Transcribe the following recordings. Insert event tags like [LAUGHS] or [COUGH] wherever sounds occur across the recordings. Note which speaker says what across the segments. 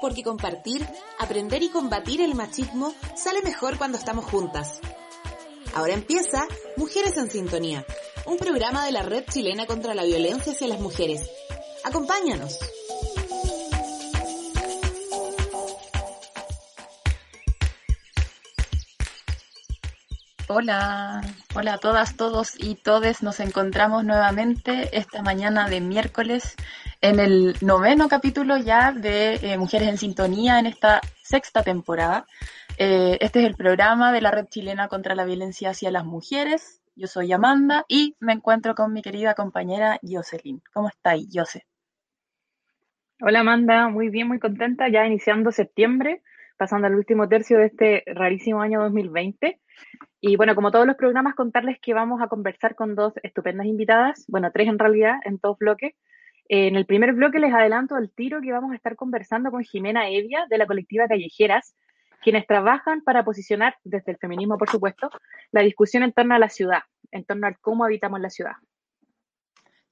Speaker 1: porque compartir, aprender y combatir el machismo sale mejor cuando estamos juntas. Ahora empieza Mujeres en Sintonía, un programa de la Red Chilena contra la Violencia hacia las Mujeres. Acompáñanos.
Speaker 2: Hola, hola a todas, todos y todes. Nos encontramos nuevamente esta mañana de miércoles en el noveno capítulo ya de eh, Mujeres en Sintonía en esta sexta temporada. Eh, este es el programa de la Red Chilena contra la Violencia hacia las Mujeres. Yo soy Amanda y me encuentro con mi querida compañera Jocelyn. ¿Cómo estáis, Jose?
Speaker 3: Hola Amanda, muy bien, muy contenta, ya iniciando septiembre, pasando al último tercio de este rarísimo año 2020. Y bueno, como todos los programas, contarles que vamos a conversar con dos estupendas invitadas, bueno, tres en realidad, en dos bloques. En el primer bloque les adelanto al tiro que vamos a estar conversando con Jimena Evia de la colectiva Callejeras, quienes trabajan para posicionar, desde el feminismo por supuesto, la discusión en torno a la ciudad, en torno al cómo habitamos la ciudad.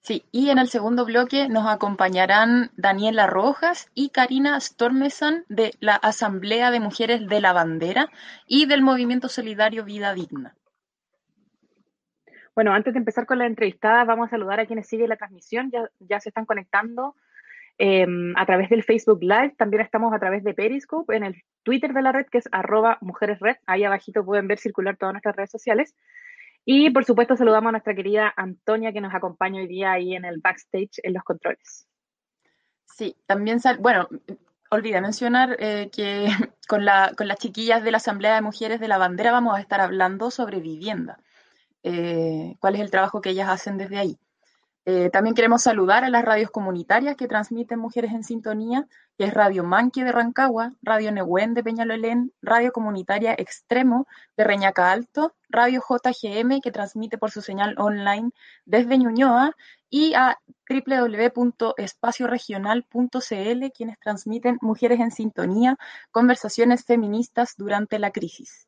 Speaker 2: Sí, y en el segundo bloque nos acompañarán Daniela Rojas y Karina Stormesan de la Asamblea de Mujeres de la Bandera y del Movimiento Solidario Vida Digna.
Speaker 3: Bueno, antes de empezar con la entrevistada, vamos a saludar a quienes siguen la transmisión, ya, se están conectando em, a través del Facebook Live, también estamos a través de Periscope, en el Twitter de la red, que es arroba mujeresred, ahí abajito pueden ver circular todas nuestras redes sociales. Y por supuesto saludamos a nuestra querida Antonia que nos acompaña hoy día ahí en el backstage en los controles.
Speaker 2: Sí, también, sal bueno, olvidé mencionar eh, que [LAUGHS] con, la, con las chiquillas de la Asamblea de Mujeres de la Bandera vamos a estar hablando sobre vivienda, eh, cuál es el trabajo que ellas hacen desde ahí. Eh, también queremos saludar a las radios comunitarias que transmiten Mujeres en Sintonía, que es Radio Manqui de Rancagua, Radio Nehuen de Peñalolén, Radio Comunitaria Extremo de Reñaca Alto, Radio JGM que transmite por su señal online desde Ñuñoa y a www.espacioregional.cl quienes transmiten Mujeres en Sintonía, conversaciones feministas durante la crisis.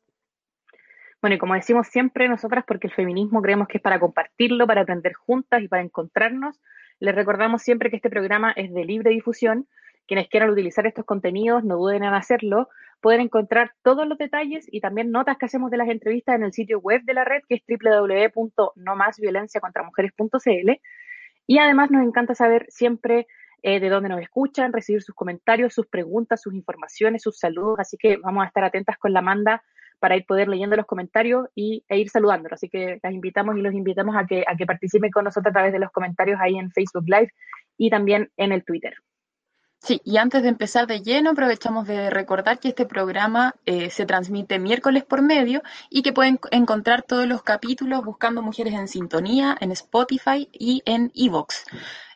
Speaker 3: Bueno, y como decimos siempre nosotras, porque el feminismo creemos que es para compartirlo, para aprender juntas y para encontrarnos, les recordamos siempre que este programa es de libre difusión. Quienes quieran utilizar estos contenidos, no duden en hacerlo. Pueden encontrar todos los detalles y también notas que hacemos de las entrevistas en el sitio web de la red, que es www.nomasviolenciacontramujeres.cl. Y además nos encanta saber siempre eh, de dónde nos escuchan, recibir sus comentarios, sus preguntas, sus informaciones, sus saludos. Así que vamos a estar atentas con la manda para ir poder leyendo los comentarios y, e ir saludándolos. Así que las invitamos y los invitamos a que, a que participen con nosotros a través de los comentarios ahí en Facebook Live y también en el Twitter.
Speaker 2: Sí, y antes de empezar de lleno, aprovechamos de recordar que este programa eh, se transmite miércoles por medio y que pueden encontrar todos los capítulos buscando Mujeres en Sintonía en Spotify y en Evox.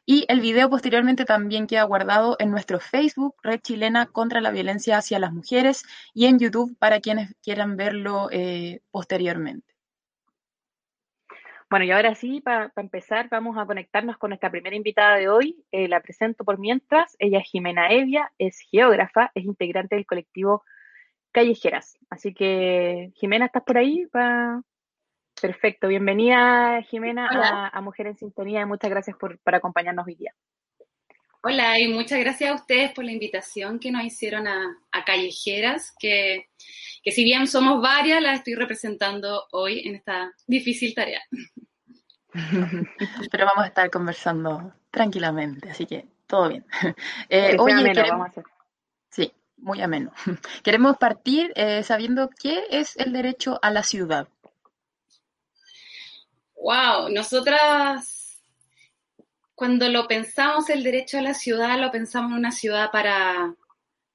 Speaker 2: Y el video posteriormente también queda guardado en nuestro Facebook, Red Chilena contra la Violencia hacia las Mujeres, y en YouTube para quienes quieran verlo eh, posteriormente.
Speaker 3: Bueno, y ahora sí, para empezar, vamos a conectarnos con nuestra primera invitada de hoy. Eh, la presento por mientras. Ella es Jimena Evia, es geógrafa, es integrante del colectivo Callejeras. Así que, Jimena, ¿estás por ahí? para Perfecto, bienvenida Jimena a, Mujer en Sintonía y muchas gracias por, acompañarnos hoy día.
Speaker 4: Hola y muchas gracias a ustedes por la invitación que nos hicieron a, Callejeras, que, que, si bien somos varias, las estoy representando hoy en esta difícil tarea. [LAUGHS]
Speaker 2: Pero vamos a estar conversando tranquilamente, así que todo bien. [LAUGHS]
Speaker 3: Eh, vamos a hacer.
Speaker 2: Sí, muy ameno. [LAUGHS] Queremos partir eh, sabiendo qué es el derecho a la ciudad.
Speaker 4: Wow, nosotras cuando lo pensamos el derecho a la ciudad, lo pensamos en una ciudad para,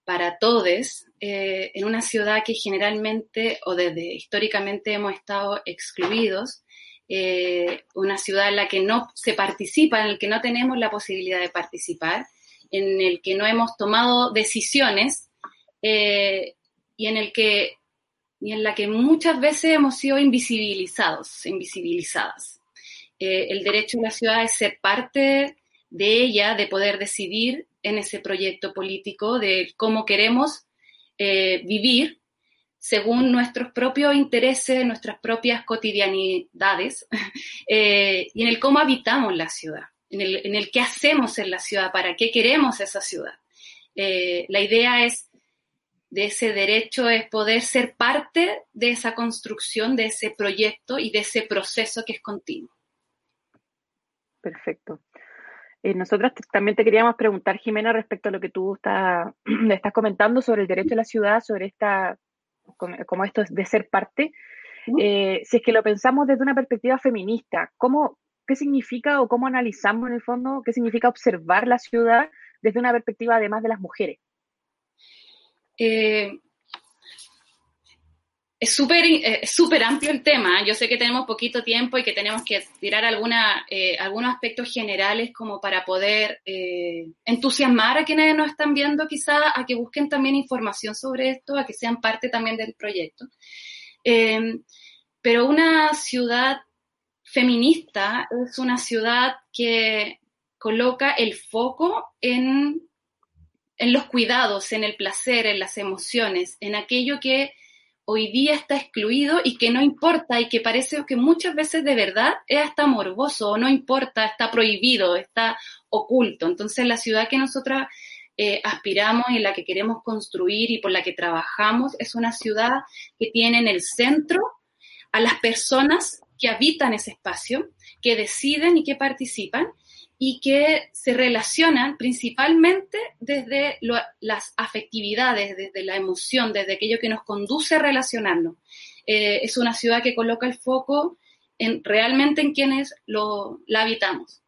Speaker 4: para todos, eh, en una ciudad que generalmente o desde históricamente hemos estado excluidos, eh, una ciudad en la que no se participa, en la que no tenemos la posibilidad de participar, en el que no hemos tomado decisiones eh, y en el que y en la que muchas veces hemos sido invisibilizados, invisibilizadas. Eh, el derecho de la ciudad es ser parte de ella, de poder decidir en ese proyecto político de cómo queremos eh, vivir según nuestros propios intereses, nuestras propias cotidianidades [LAUGHS] eh, y en el cómo habitamos la ciudad, en el, en el qué hacemos en la ciudad, para qué queremos esa ciudad. La idea es de ese derecho es poder ser parte de esa construcción, de ese proyecto y de ese proceso que es continuo.
Speaker 3: Perfecto. Eh, nosotros también te queríamos preguntar, Jimena, respecto a lo que tú estás, [CLEARS THROAT] estás comentando sobre el derecho de la ciudad, sobre esta, como, esto de ser parte. Eh, si es que lo pensamos desde una perspectiva feminista, ¿cómo, ¿qué significa o cómo analizamos en el fondo qué significa observar la ciudad desde una perspectiva además de las mujeres?
Speaker 4: Eh, es súper eh, súper amplio el tema. Yo sé que tenemos poquito tiempo y que tenemos que tirar eh, algunos aspectos generales como para poder entusiasmar a quienes nos están viendo quizá a que busquen también información sobre esto, a que sean parte también del proyecto. pero una ciudad feminista es una ciudad que coloca el foco en en los cuidados, en el placer, en las emociones, en aquello que hoy día está excluido y que no importa y que parece que muchas veces de verdad es hasta morboso, o no importa, está prohibido, está oculto. Entonces la ciudad que nosotras eh, aspiramos y la que queremos construir y por la que trabajamos es una ciudad que tiene en el centro a las personas que habitan ese espacio, que deciden y que participan y que se relacionan principalmente desde las afectividades, desde la emoción, desde aquello que nos conduce a relacionarnos. Eh, es una ciudad que coloca el foco en, realmente en quienes lo, la habitamos.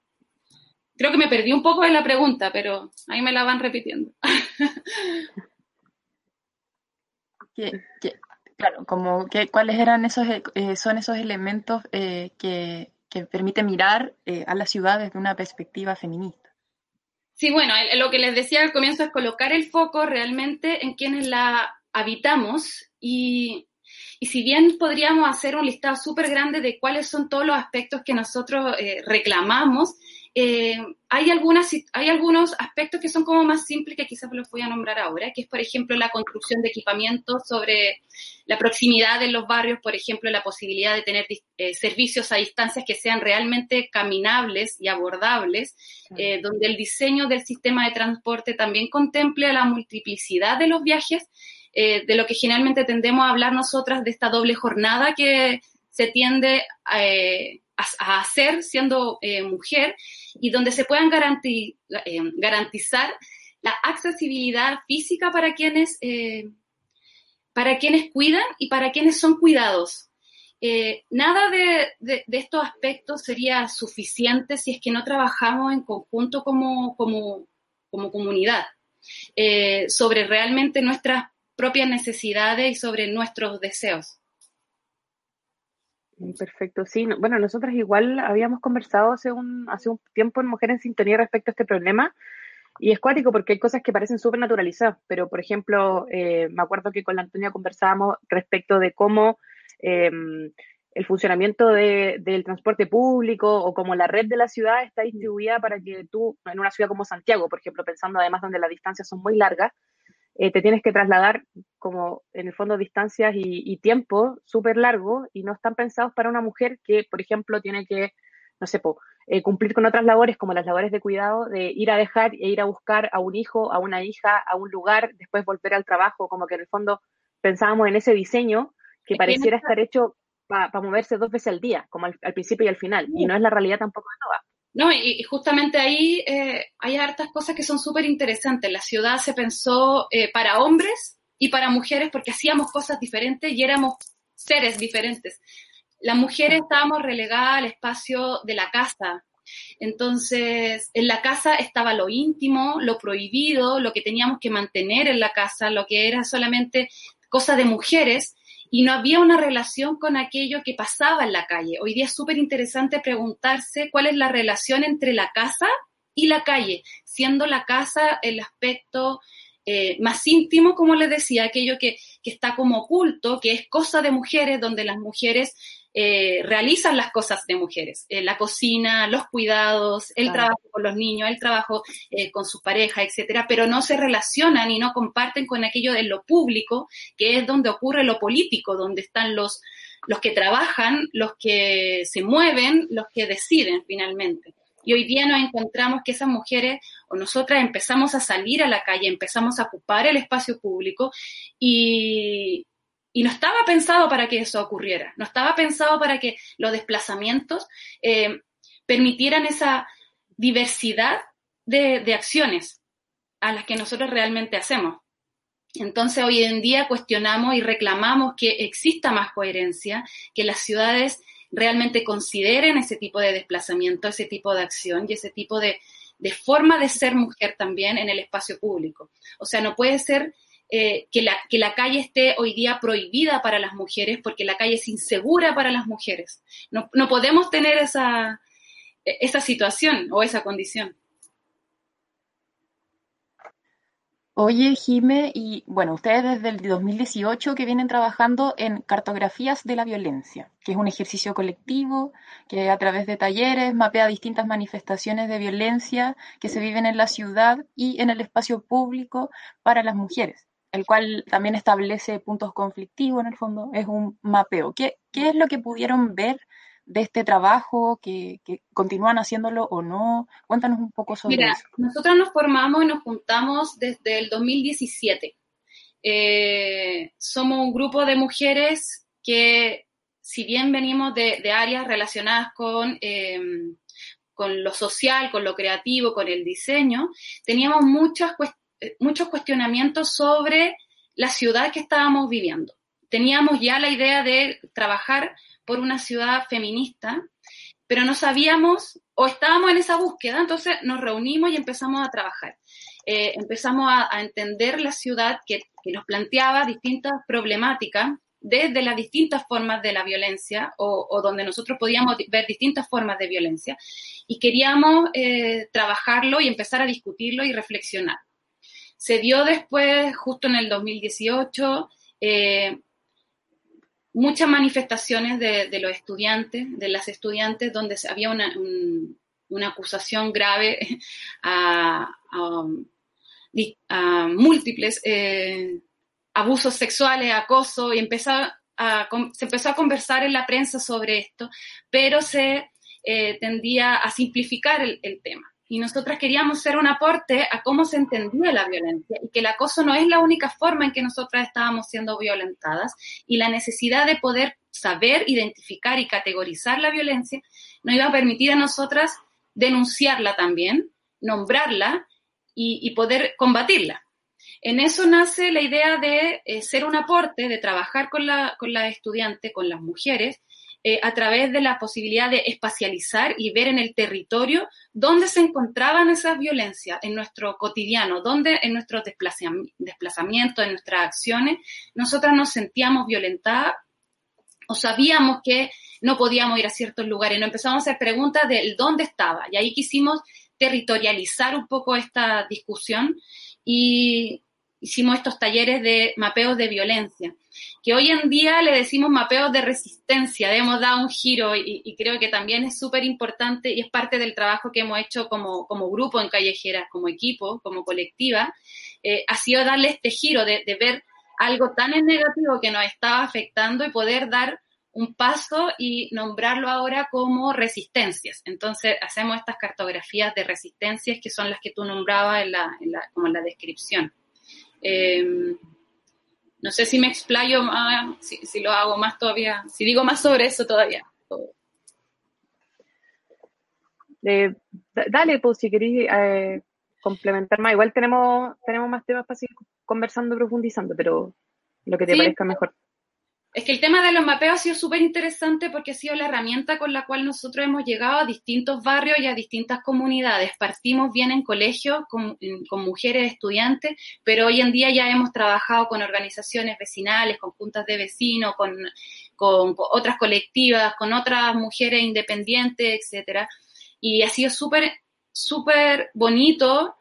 Speaker 4: Creo que me perdí un poco de la pregunta, pero ahí me la van repitiendo. [LAUGHS]
Speaker 2: claro, como que, cuáles eran esos, eh, son esos elementos eh, que que permite mirar eh, a la ciudad desde una perspectiva feminista.
Speaker 4: Sí, bueno, lo que les decía al comienzo es colocar el foco realmente en quienes la habitamos y, y si bien podríamos hacer un listado súper grande de cuáles son todos los aspectos que nosotros eh, reclamamos, eh, hay, algunas, hay algunos aspectos que son como más simples que quizás los voy a nombrar ahora, que es, por ejemplo, la construcción de equipamientos sobre la proximidad en los barrios, por ejemplo, la posibilidad de tener eh, servicios a distancias que sean realmente caminables y abordables, eh, donde el diseño del sistema de transporte también contemple la multiplicidad de los viajes, de lo que generalmente tendemos a hablar nosotras de esta doble jornada que se tiende a a, hacer siendo eh, mujer y donde se puedan eh, garantizar la accesibilidad física para quienes, eh, para quienes cuidan y para quienes son cuidados. nada de, estos aspectos sería suficiente si es que no trabajamos en conjunto como, como, como comunidad sobre realmente nuestras propias necesidades y sobre nuestros deseos.
Speaker 3: Perfecto, sí. Bueno, nosotras igual habíamos conversado hace un, hace un tiempo en Mujer en Sintonía respecto a este problema y es cuático porque hay cosas que parecen súper naturalizadas, pero por ejemplo, eh, me acuerdo que con la Antonia conversábamos respecto de cómo em, el funcionamiento del transporte público o cómo la red de la ciudad está distribuida para que tú, en una ciudad como Santiago, por ejemplo, pensando además donde las distancias son muy largas, eh, te tienes que trasladar como en el fondo distancias y, tiempo súper largo y no están pensados para una mujer que, por ejemplo, tiene que, no sé, eh, cumplir con otras labores como las labores de cuidado, de ir a dejar e ir a buscar a un hijo, a una hija, a un lugar, después volver al trabajo, como que en el fondo pensábamos en ese diseño que pareciera estar hecho para moverse dos veces al día, como al, principio y al final, y no es la realidad tampoco de Nova.
Speaker 4: No, y, justamente ahí eh, hay hartas cosas que son súper interesantes. La ciudad se pensó eh, para hombres y para mujeres porque hacíamos cosas diferentes y éramos seres diferentes. Las mujeres estábamos relegadas al espacio de la casa. Entonces, en la casa estaba lo íntimo, lo prohibido, lo que teníamos que mantener en la casa, lo que era solamente cosa de mujeres y no había una relación con aquello que pasaba en la calle. Hoy día es súper interesante preguntarse cuál es la relación entre la casa y la calle, siendo la casa el aspecto eh, más íntimo, como les decía, aquello que, que, está como oculto, que es cosa de mujeres, donde las mujeres eh, realizan las cosas de mujeres, eh, la cocina, los cuidados, el trabajo con los niños, el trabajo eh, con su pareja, etcétera, pero no se relacionan y no comparten con aquello de lo público, que es donde ocurre lo político, donde están los, los que trabajan, los que se mueven, los que deciden finalmente. Y hoy día nos encontramos que esas mujeres o nosotras empezamos a salir a la calle, empezamos a ocupar el espacio público y, y no estaba pensado para que eso ocurriera, no estaba pensado para que los desplazamientos eh, permitieran esa diversidad de, acciones a las que nosotros realmente hacemos. Entonces, hoy en día cuestionamos y reclamamos que exista más coherencia, que las ciudades realmente consideren ese tipo de desplazamiento, ese tipo de acción y ese tipo de forma de ser mujer también en el espacio público. O sea, no puede ser eh, que, la, que la calle esté hoy día prohibida para las mujeres porque la calle es insegura para las mujeres. No, no podemos tener esa, esa situación o esa condición.
Speaker 2: Oye, Jime, y bueno, ustedes desde el 2018 que vienen trabajando en cartografías de la violencia, que es un ejercicio colectivo que a través de talleres mapea distintas manifestaciones de violencia que se viven en la ciudad y en el espacio público para las mujeres, el cual también establece puntos conflictivos en el fondo, es un mapeo. ¿Qué, qué es lo que pudieron ver de este trabajo, que, que, continúan haciéndolo o no. Cuéntanos un poco sobre
Speaker 4: Mira,
Speaker 2: eso.
Speaker 4: Nosotros nos formamos y nos juntamos desde el 2017. Eh, somos un grupo de mujeres que, si bien venimos de, de áreas relacionadas con, eh, con lo social, con lo creativo, con el diseño, teníamos muchas, muchos cuestionamientos sobre la ciudad que estábamos viviendo. Teníamos ya la idea de trabajar por una ciudad feminista, pero no sabíamos o estábamos en esa búsqueda, entonces nos reunimos y empezamos a trabajar. Eh, empezamos a, entender la ciudad que, nos planteaba distintas problemáticas desde las distintas formas de la violencia o, o donde nosotros podíamos ver distintas formas de violencia y queríamos eh, trabajarlo y empezar a discutirlo y reflexionar. Se dio después, justo en el 2018, eh, muchas manifestaciones de, los estudiantes, de las estudiantes, donde había una, un, una acusación grave [LAUGHS] a, a, múltiples eh, abusos sexuales, acoso, y empezó a, se empezó a conversar en la prensa sobre esto, pero se eh, tendía a simplificar el tema y nosotras queríamos ser un aporte a cómo se entendía la violencia y que el acoso no es la única forma en que nosotras estábamos siendo violentadas y la necesidad de poder saber, identificar y categorizar la violencia nos iba a permitir a nosotras denunciarla también, nombrarla y, poder combatirla. En eso nace la idea de eh, ser un aporte, de trabajar con la, con la estudiante, con las mujeres, eh, a través de la posibilidad de espacializar y ver en el territorio dónde se encontraban esas violencias en nuestro cotidiano, dónde en nuestros desplazamientos, en nuestras acciones, nosotras nos sentíamos violentadas o sabíamos que no podíamos ir a ciertos lugares. Nos empezamos a hacer preguntas de dónde estaba y ahí quisimos territorializar un poco esta discusión y hicimos estos talleres de mapeos de violencia que hoy en día le decimos mapeos de resistencia, hemos dado un giro y, creo que también es súper importante y es parte del trabajo que hemos hecho como, como grupo en Callejeras, como equipo, como colectiva, eh, ha sido darle este giro de, ver algo tan negativo que nos estaba afectando y poder dar un paso y nombrarlo ahora como resistencias. Entonces hacemos estas cartografías de resistencias que son las que tú nombrabas en la, en la, como en la descripción. Eh, no sé si me explayo más, si, si, lo hago más todavía, si digo más sobre eso todavía.
Speaker 3: Eh, dale, pues si queréis eh, complementar más. Igual tenemos, tenemos más temas para seguir conversando, profundizando, pero lo que te sí. parezca mejor.
Speaker 4: Es que el tema de los mapeos ha sido súper interesante porque ha sido la herramienta con la cual nosotros hemos llegado a distintos barrios y a distintas comunidades. Partimos bien en colegios con, mujeres estudiantes, pero hoy en día ya hemos trabajado con organizaciones vecinales, con juntas de vecinos, con, otras colectivas, con otras mujeres independientes, etcétera. Y ha sido súper, súper bonito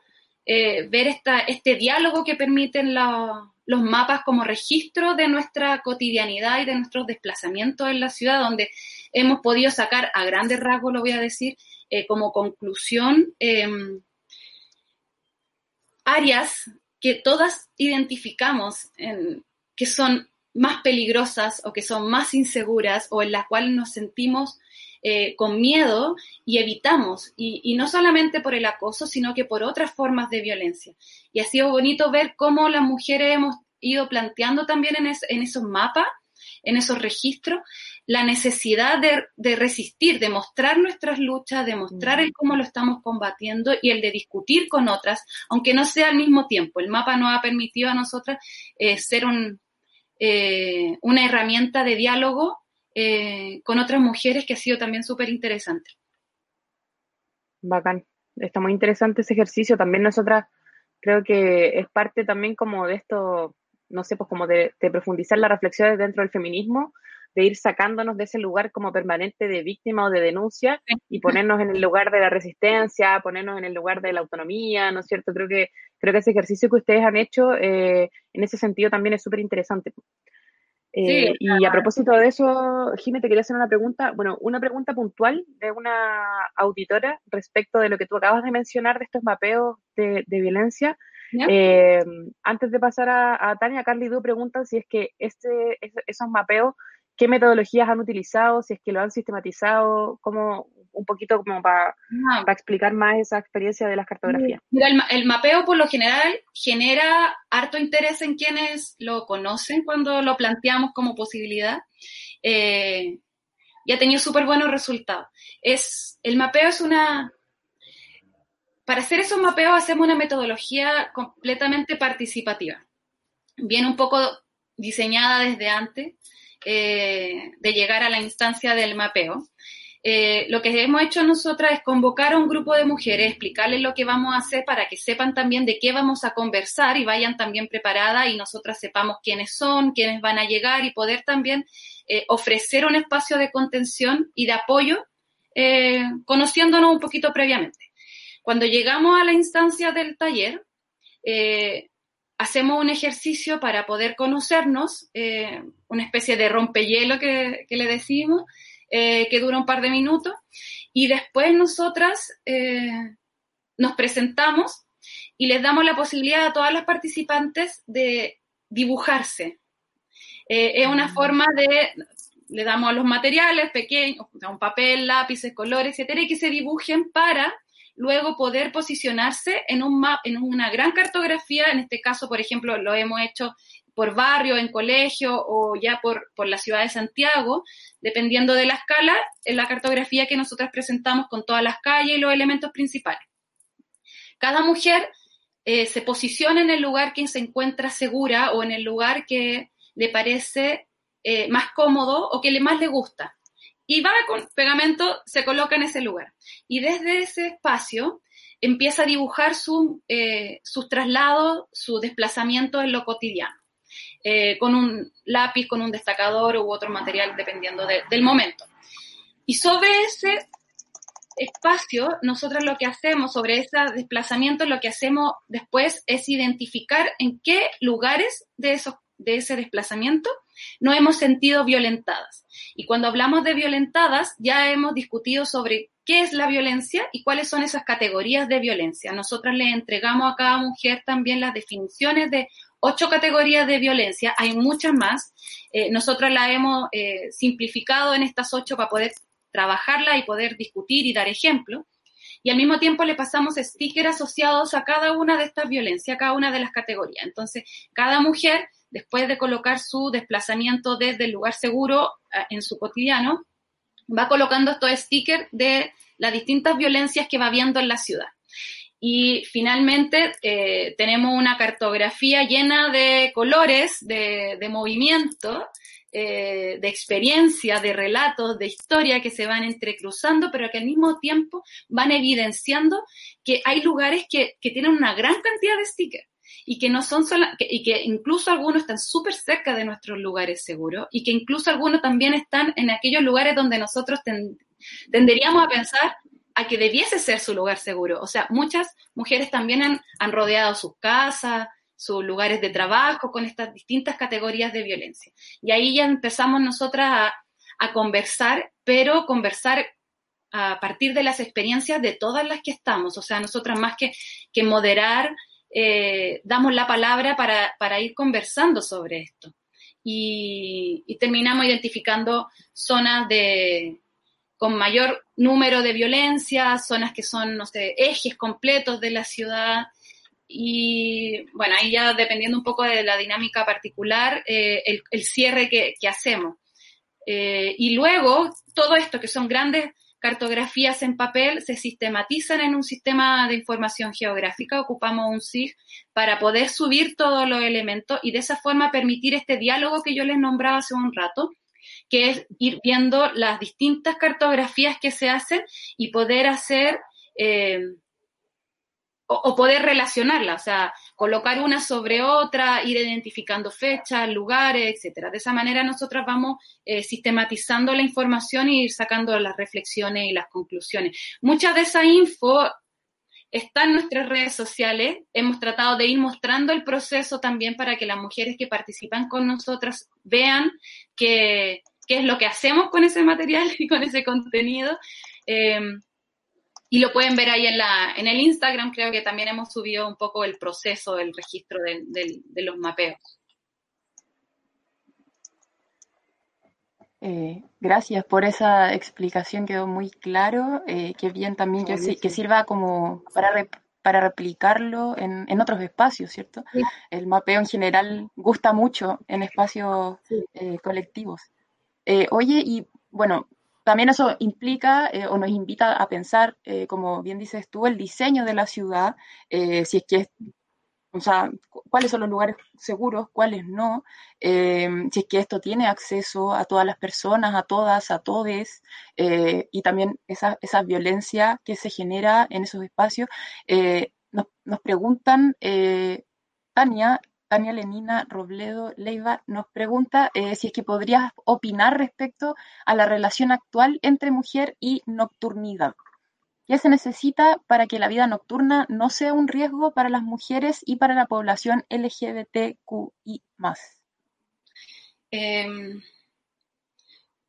Speaker 4: eh, ver esta, este diálogo que permiten la, los mapas como registro de nuestra cotidianidad y de nuestros desplazamientos en la ciudad, donde hemos podido sacar a grandes rasgos, lo voy a decir, eh, como conclusión, eh, áreas que todas identificamos en, que son más peligrosas o que son más inseguras o en las cuales nos sentimos eh, con miedo y evitamos, y, no solamente por el acoso, sino que por otras formas de violencia. Y ha sido bonito ver cómo las mujeres hemos ido planteando también en, en esos mapas, en esos registros, la necesidad de, resistir, de mostrar nuestras luchas, de mostrar el cómo lo estamos combatiendo y el de discutir con otras, aunque no sea al mismo tiempo. El mapa nos ha permitido a nosotras eh, ser un, eh, una herramienta de diálogo eh, con otras mujeres que ha sido también súper interesante.
Speaker 3: Bacán. Está muy interesante ese ejercicio. También nosotras creo que es parte también como de esto, no sé, pues como de, profundizar las reflexiones dentro del feminismo, de ir sacándonos de ese lugar como permanente de víctima o de denuncia y ponernos en el lugar de la resistencia, ponernos en el lugar de la autonomía, ¿no es cierto? Creo que, creo que ese ejercicio que ustedes han hecho eh, en ese sentido también es súper interesante. Eh, y a propósito de eso, Jimé, te quería hacer una pregunta, bueno, una pregunta puntual de una auditora respecto de lo que tú acabas de mencionar de estos mapeos de, violencia. Eh, antes de pasar a, Tania, Carly Du preguntan si es que este, esos mapeos, qué metodologías han utilizado, si es que lo han sistematizado, como un poquito como para, explicar más esa experiencia de las cartografías.
Speaker 4: Mira, el, mapeo por lo general genera harto interés en quienes lo conocen cuando lo planteamos como posibilidad eh, y ha tenido súper buenos resultados. Es, el mapeo es una... Para hacer esos mapeos hacemos una metodología completamente participativa. Viene un poco diseñada desde antes eh, de llegar a la instancia del mapeo. Eh, lo que hemos hecho nosotras es convocar a un grupo de mujeres, explicarles lo que vamos a hacer para que sepan también de qué vamos a conversar y vayan también preparadas y nosotras sepamos quiénes son, quiénes van a llegar y poder también eh, ofrecer un espacio de contención y de apoyo, eh, conociéndonos un poquito previamente. Cuando llegamos a la instancia del taller, hacemos un ejercicio para poder conocernos, una especie de rompehielo que, que le decimos, eh, que dura un par de minutos, y después nosotras eh, nos presentamos y les damos la posibilidad a todas las participantes de dibujarse. Eh, es una mm. forma de, le damos los materiales pequeños, un papel, lápices, colores, etcétera, y que se dibujen para luego poder posicionarse en, un en una gran cartografía, en este caso, por ejemplo, lo hemos hecho por barrio, en colegio o ya por, la ciudad de Santiago, dependiendo de la escala, en la cartografía que nosotros presentamos con todas las calles y los elementos principales. Cada mujer eh, se posiciona en el lugar que se encuentra segura o en el lugar que le parece eh, más cómodo o que le más le gusta. Y va con pegamento, se coloca en ese lugar. Y desde ese espacio empieza a dibujar su, eh, sus traslados, su desplazamiento en lo cotidiano. Eh, con un lápiz, con un destacador u otro material, dependiendo del momento. Y sobre ese espacio, nosotros lo que hacemos, sobre ese desplazamiento, lo que hacemos después es identificar en qué lugares de, esos, de ese desplazamiento no hemos sentido violentadas. Y cuando hablamos de violentadas, ya hemos discutido sobre qué es la violencia y cuáles son esas categorías de violencia. Nosotras le entregamos a cada mujer también las definiciones de ocho categorías de violencia, hay muchas más. Eh, nosotros la hemos eh, simplificado en estas ocho para poder trabajarla y poder discutir y dar ejemplo. Y al mismo tiempo le pasamos stickers asociados a cada una de estas violencias, a cada una de las categorías. Entonces, cada mujer, después de colocar su desplazamiento desde el lugar seguro eh, en su cotidiano, va colocando estos stickers de las distintas violencias que va viendo en la ciudad. Y finalmente eh, tenemos una cartografía llena de colores, de, movimiento, eh, de experiencia, de relatos, de historia que se van entrecruzando, pero que al mismo tiempo van evidenciando que hay lugares que, tienen una gran cantidad de stickers y que no son solo, y que incluso algunos están súper cerca de nuestros lugares seguros y que incluso algunos también están en aquellos lugares donde nosotros tenderíamos a pensar a que debiese ser su lugar seguro. O sea, muchas mujeres también han, rodeado sus casas, sus lugares de trabajo con estas distintas categorías de violencia. Y ahí ya empezamos nosotras a, conversar, pero conversar a partir de las experiencias de todas las que estamos. O sea, nosotras más que, moderar, eh, damos la palabra para, ir conversando sobre esto. y terminamos identificando zonas de, con mayor número de violencia, zonas que son, no sé, ejes completos de la ciudad. Y bueno, ahí ya dependiendo un poco de la dinámica particular, eh, el, cierre que, hacemos. Eh, y luego, todo esto que son grandes cartografías en papel se sistematizan en un sistema de información geográfica, ocupamos un SIG para poder subir todos los elementos y de esa forma permitir este diálogo que yo les nombraba hace un rato, que es ir viendo las distintas cartografías que se hacen y poder hacer eh, o, poder relacionarla, o sea, colocar una sobre otra, ir identificando fechas, lugares, etcétera. De esa manera nosotras vamos eh, sistematizando la información y ir sacando las reflexiones y las conclusiones. Mucha de esa info está en nuestras redes sociales. Hemos tratado de ir mostrando el proceso también para que las mujeres que participan con nosotras vean qué es lo que hacemos con ese material [LAUGHS] y con ese contenido. Eh, y lo pueden ver ahí en, la, en el Instagram, creo que también hemos subido un poco el proceso, el registro de, los mapeos.
Speaker 2: Eh, gracias por esa explicación, quedó muy claro. Eh, que bien también que, sirva como para, para replicarlo en, otros espacios, ¿cierto? El mapeo en general gusta mucho en espacios eh, colectivos. Eh, oye, y bueno, también eso implica eh, o nos invita a pensar, eh, como bien dices tú, el diseño de la ciudad, si es que o sea, cuáles son los lugares seguros, cuáles no, si es que esto tiene acceso a todas las personas, a todas, a todes, y también esa, esa, violencia que se genera en esos espacios. Nos, nos, preguntan, Tania, Tania Lenina Robledo Leiva nos pregunta eh, si es que podrías opinar respecto a la relación actual entre mujer y nocturnidad. ¿Qué se necesita para que la vida nocturna no sea un riesgo para las mujeres y para la población LGBTQI?
Speaker 4: Em,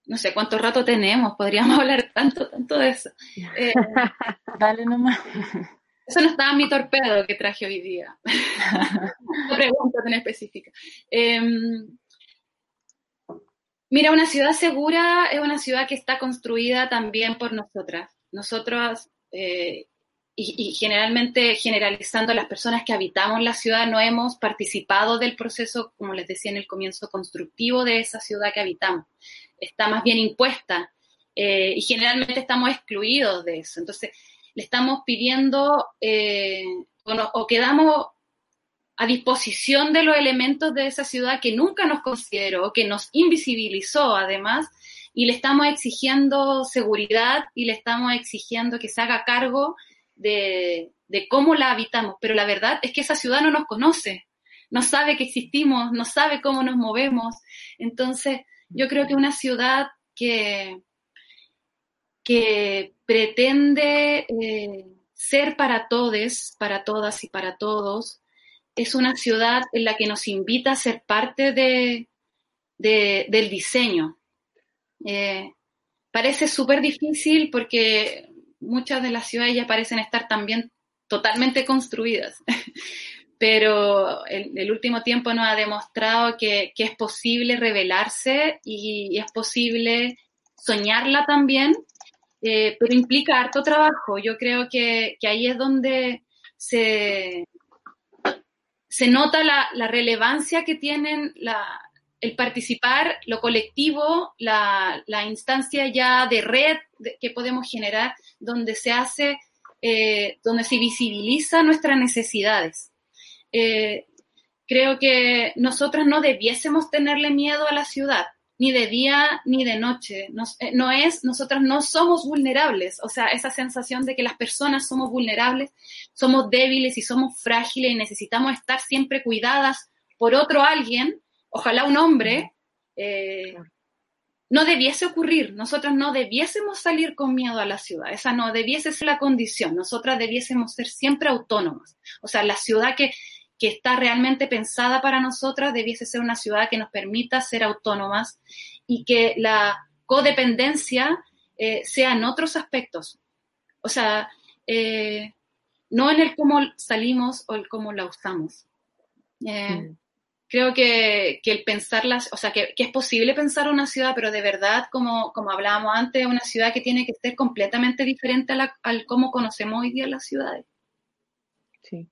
Speaker 4: no sé cuánto rato tenemos, podríamos [LAUGHS] hablar tanto, tanto de eso.
Speaker 2: Eh, Dale nomás.
Speaker 4: Eso no estaba en mi torpedo que traje hoy día. [LAUGHS] Una pregunta tan específica. Em, mira, una ciudad segura es una ciudad que está construida también por nosotras. Nosotras, eh, y, generalmente generalizando las personas que habitamos la ciudad, no hemos participado del proceso, como les decía en el comienzo, constructivo de esa ciudad que habitamos. Está más bien impuesta eh, y generalmente estamos excluidos de eso. Entonces, le estamos pidiendo eh, o, quedamos a disposición de los elementos de esa ciudad que nunca nos consideró, que nos invisibilizó además, y le estamos exigiendo seguridad y le estamos exigiendo que se haga cargo de, de cómo la habitamos. Pero la verdad es que esa ciudad no nos conoce, no sabe que existimos, no sabe cómo nos movemos. Entonces, yo creo que una ciudad que, que pretende eh, ser para todos, para todas y para todos. Es una ciudad en la que nos invita a ser parte de, del diseño. Eh, parece súper difícil porque muchas de las ciudades ya parecen estar también totalmente construidas, [LAUGHS] pero el, último tiempo nos ha demostrado que, es posible revelarse y, es posible soñarla también eh, pero implica harto trabajo. Yo creo que, ahí es donde se, se nota la, relevancia que tienen el participar, lo colectivo, la, instancia ya de red que podemos generar, donde se hace, eh, donde se visibiliza nuestras necesidades. Eh, creo que nosotros no debiésemos tenerle miedo a la ciudad ni de día ni de noche. Eh, no es, nosotros no somos vulnerables. O sea, esa sensación de que las personas somos vulnerables, somos débiles y somos frágiles y necesitamos estar siempre cuidadas por otro alguien, ojalá un hombre, eh, no debiese ocurrir. Nosotros no debiésemos salir con miedo a la ciudad. Esa no debiese ser la condición. Nosotras debiésemos ser siempre autónomas. O sea, la ciudad que, que está realmente pensada para nosotras debiese ser una ciudad que nos permita ser autónomas y que la codependencia eh, sea en otros aspectos. O sea, eh, no en el cómo salimos o el cómo la usamos. Eh, mm. creo que, el pensarlas, o sea, que, es posible pensar una ciudad, pero de verdad, como, como hablábamos antes, una ciudad que tiene que ser completamente diferente a al cómo conocemos hoy día las ciudades.
Speaker 3: Sí.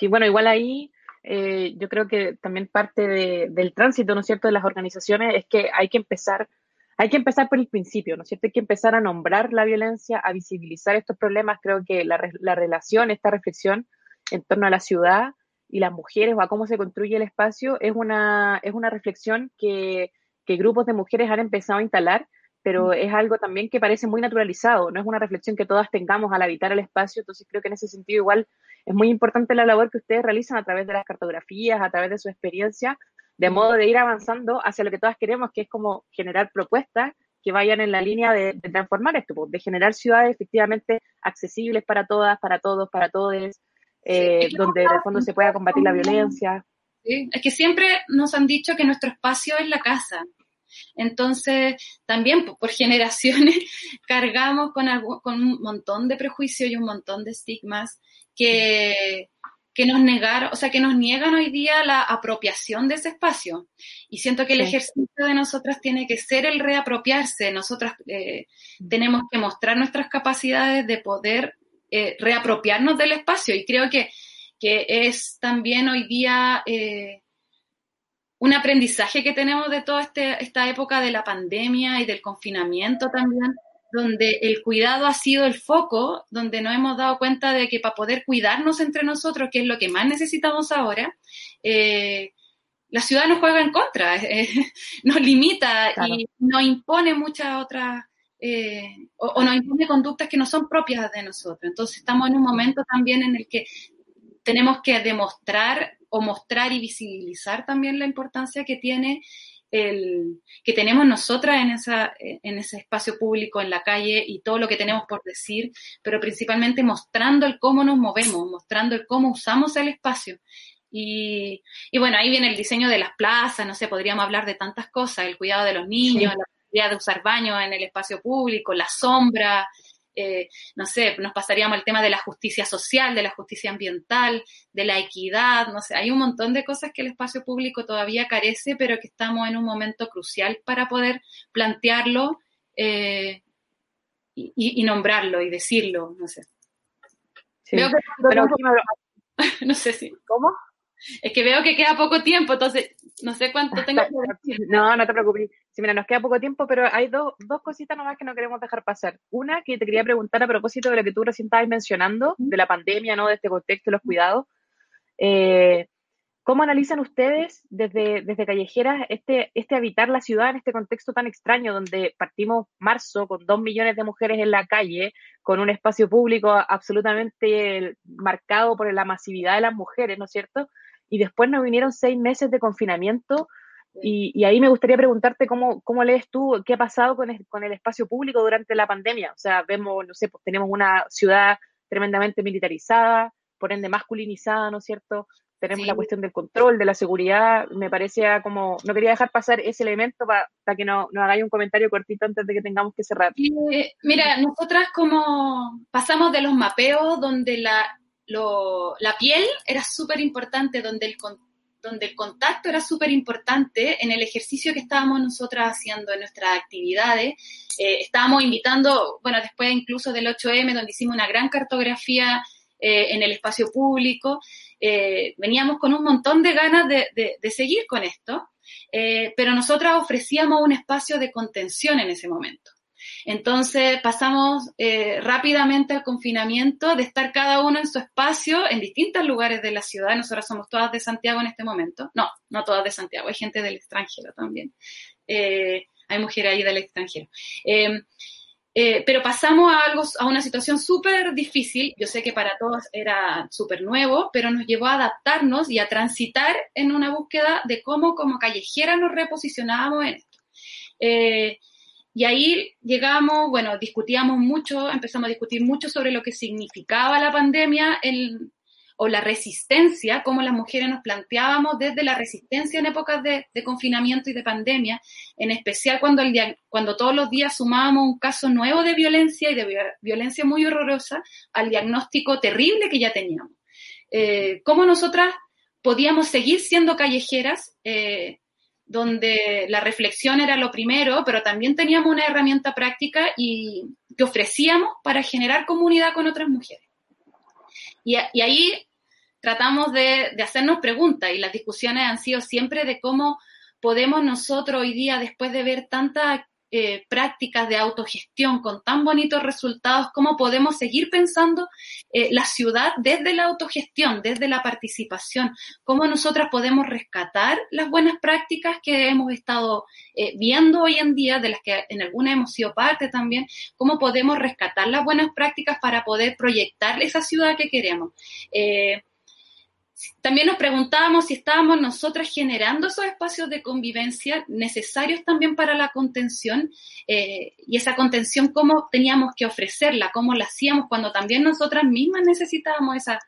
Speaker 3: Sí, bueno, igual ahí eh, yo creo que también parte del tránsito, ¿no es cierto?, de las organizaciones es que hay que empezar, hay que empezar por el principio, ¿no es cierto? Hay que empezar a nombrar la violencia, a visibilizar estos problemas. Creo que la, la relación, esta reflexión en torno a la ciudad y las mujeres o a cómo se construye el espacio es una, es una reflexión que, que grupos de mujeres han empezado a instalar pero mm. es algo también que parece muy naturalizado, no es una reflexión que todas tengamos al habitar el espacio, entonces creo que en ese sentido igual es muy importante la labor que ustedes realizan a través de las cartografías, a través de su experiencia, de modo de ir avanzando hacia lo que todas queremos, que es como generar propuestas que vayan en la línea de, transformar esto, pues, de generar ciudades efectivamente accesibles para todas, para todos, para todos, eh, donde de fondo se pueda combatir la violencia.
Speaker 4: es que siempre nos han dicho que nuestro espacio es la casa. Entonces, también por generaciones [LAUGHS] cargamos con, con un montón de prejuicios y un montón de estigmas que, que nos negaron, o sea, que nos niegan hoy día la apropiación de ese espacio. Y siento que el ejercicio de nosotras tiene que ser el reapropiarse. Nosotras eh, tenemos que mostrar nuestras capacidades de poder eh, reapropiarnos del espacio. Y creo que, que es también hoy día eh, un aprendizaje que tenemos de toda este, esta época de la pandemia y del confinamiento también donde el cuidado ha sido el foco, donde nos hemos dado cuenta de que para poder cuidarnos entre nosotros, que es lo que más necesitamos ahora, eh, la ciudad nos juega en contra, [LAUGHS] eh, nos limita y nos impone muchas otras, eh, o, nos impone conductas que no son propias de nosotros. Entonces estamos en un momento también en el que tenemos que demostrar o mostrar y visibilizar también la importancia que tiene el, que tenemos nosotras en, esa, en ese espacio público, en la calle y todo lo que tenemos por decir, pero principalmente mostrando el cómo nos movemos, mostrando el cómo usamos el espacio. Y, y bueno, ahí viene el diseño de las plazas, no sé, podríamos hablar de tantas cosas, el cuidado de los niños, la posibilidad de usar baños en el espacio público, la sombra, eh, no sé, nos pasaríamos al tema de la justicia social, de la justicia ambiental, de la equidad, no sé, hay un montón de cosas que el espacio público todavía carece, pero que estamos en un momento crucial para poder plantearlo eh, y, nombrarlo y decirlo, no sé. [LAUGHS] no sé si.
Speaker 3: ¿Cómo?
Speaker 4: Es que veo que queda poco tiempo, entonces no sé cuánto [LAUGHS] tengo que
Speaker 3: decir. [LAUGHS] No, no te preocupes. Sí, mira, nos queda poco tiempo, pero hay dos, dos cositas nomás que no queremos dejar pasar. Una que te quería preguntar a propósito de lo que tú recién estabas mencionando, de la pandemia, ¿no? De este contexto, los cuidados. Eh, ¿Cómo analizan ustedes desde, desde Callejeras este, este habitar la ciudad en este contexto tan extraño donde partimos marzo con dos millones de mujeres en la calle, con un espacio público absolutamente marcado por la masividad de las mujeres, ¿no es cierto? Y después nos vinieron seis meses de confinamiento y, ahí me gustaría preguntarte cómo, cómo lees tú, qué ha pasado con el, con el espacio público durante la pandemia. O sea, vemos, no sé, pues tenemos una ciudad tremendamente militarizada, por ende masculinizada, ¿no es cierto? Tenemos la cuestión del control, de la seguridad. Me parecía como, no quería dejar pasar ese elemento para que no, nos hagáis un comentario cortito antes de que tengamos que cerrar.
Speaker 4: mira, nosotras como pasamos de los mapeos donde la la piel era súper importante, donde el, donde el contacto era súper importante en el ejercicio que estábamos nosotras haciendo en nuestras actividades. Eh, estábamos invitando, bueno, después incluso del 8M, donde hicimos una gran cartografía eh, en el espacio público, eh, veníamos con un montón de ganas de, de seguir con esto, pero nosotras ofrecíamos un espacio de contención en ese momento. Entonces pasamos eh, rápidamente al confinamiento de estar cada uno en su espacio en distintos lugares de la ciudad. Nosotros somos todas de Santiago en este momento. No, no todas de Santiago, hay gente del extranjero también. Eh, hay mujeres ahí del extranjero. Em, eh, pero pasamos a algo, a una situación súper difícil. Yo sé que para todos era súper nuevo, pero nos llevó a adaptarnos y a transitar en una búsqueda de cómo como callejera nos reposicionábamos en esto. Y ahí llegamos, bueno, discutíamos mucho, empezamos a discutir mucho sobre lo que significaba la pandemia el, o la resistencia, cómo las mujeres nos planteábamos desde la resistencia en épocas de, confinamiento y de pandemia, en especial cuando, el, cuando todos los días sumábamos un caso nuevo de violencia y de violencia muy horrorosa al diagnóstico terrible que ya teníamos. Eh, cómo nosotras podíamos seguir siendo callejeras, eh, donde la reflexión era lo primero, pero también teníamos una herramienta práctica y que ofrecíamos para generar comunidad con otras mujeres. Y, ahí tratamos de, hacernos preguntas y las discusiones han sido siempre de cómo podemos nosotros hoy día, después de ver tanta eh, prácticas de autogestión con tan bonitos resultados, cómo podemos seguir pensando eh, la ciudad desde la autogestión, desde la participación, cómo nosotras podemos rescatar las buenas prácticas que hemos estado eh, viendo hoy en día, de las que en algunas hemos sido parte también, cómo podemos rescatar las buenas prácticas para poder proyectar esa ciudad que queremos. También nos preguntábamos si estábamos nosotras generando esos espacios de convivencia necesarios también para la contención eh, y esa contención, cómo teníamos que ofrecerla, cómo la hacíamos cuando también nosotras mismas necesitábamos esa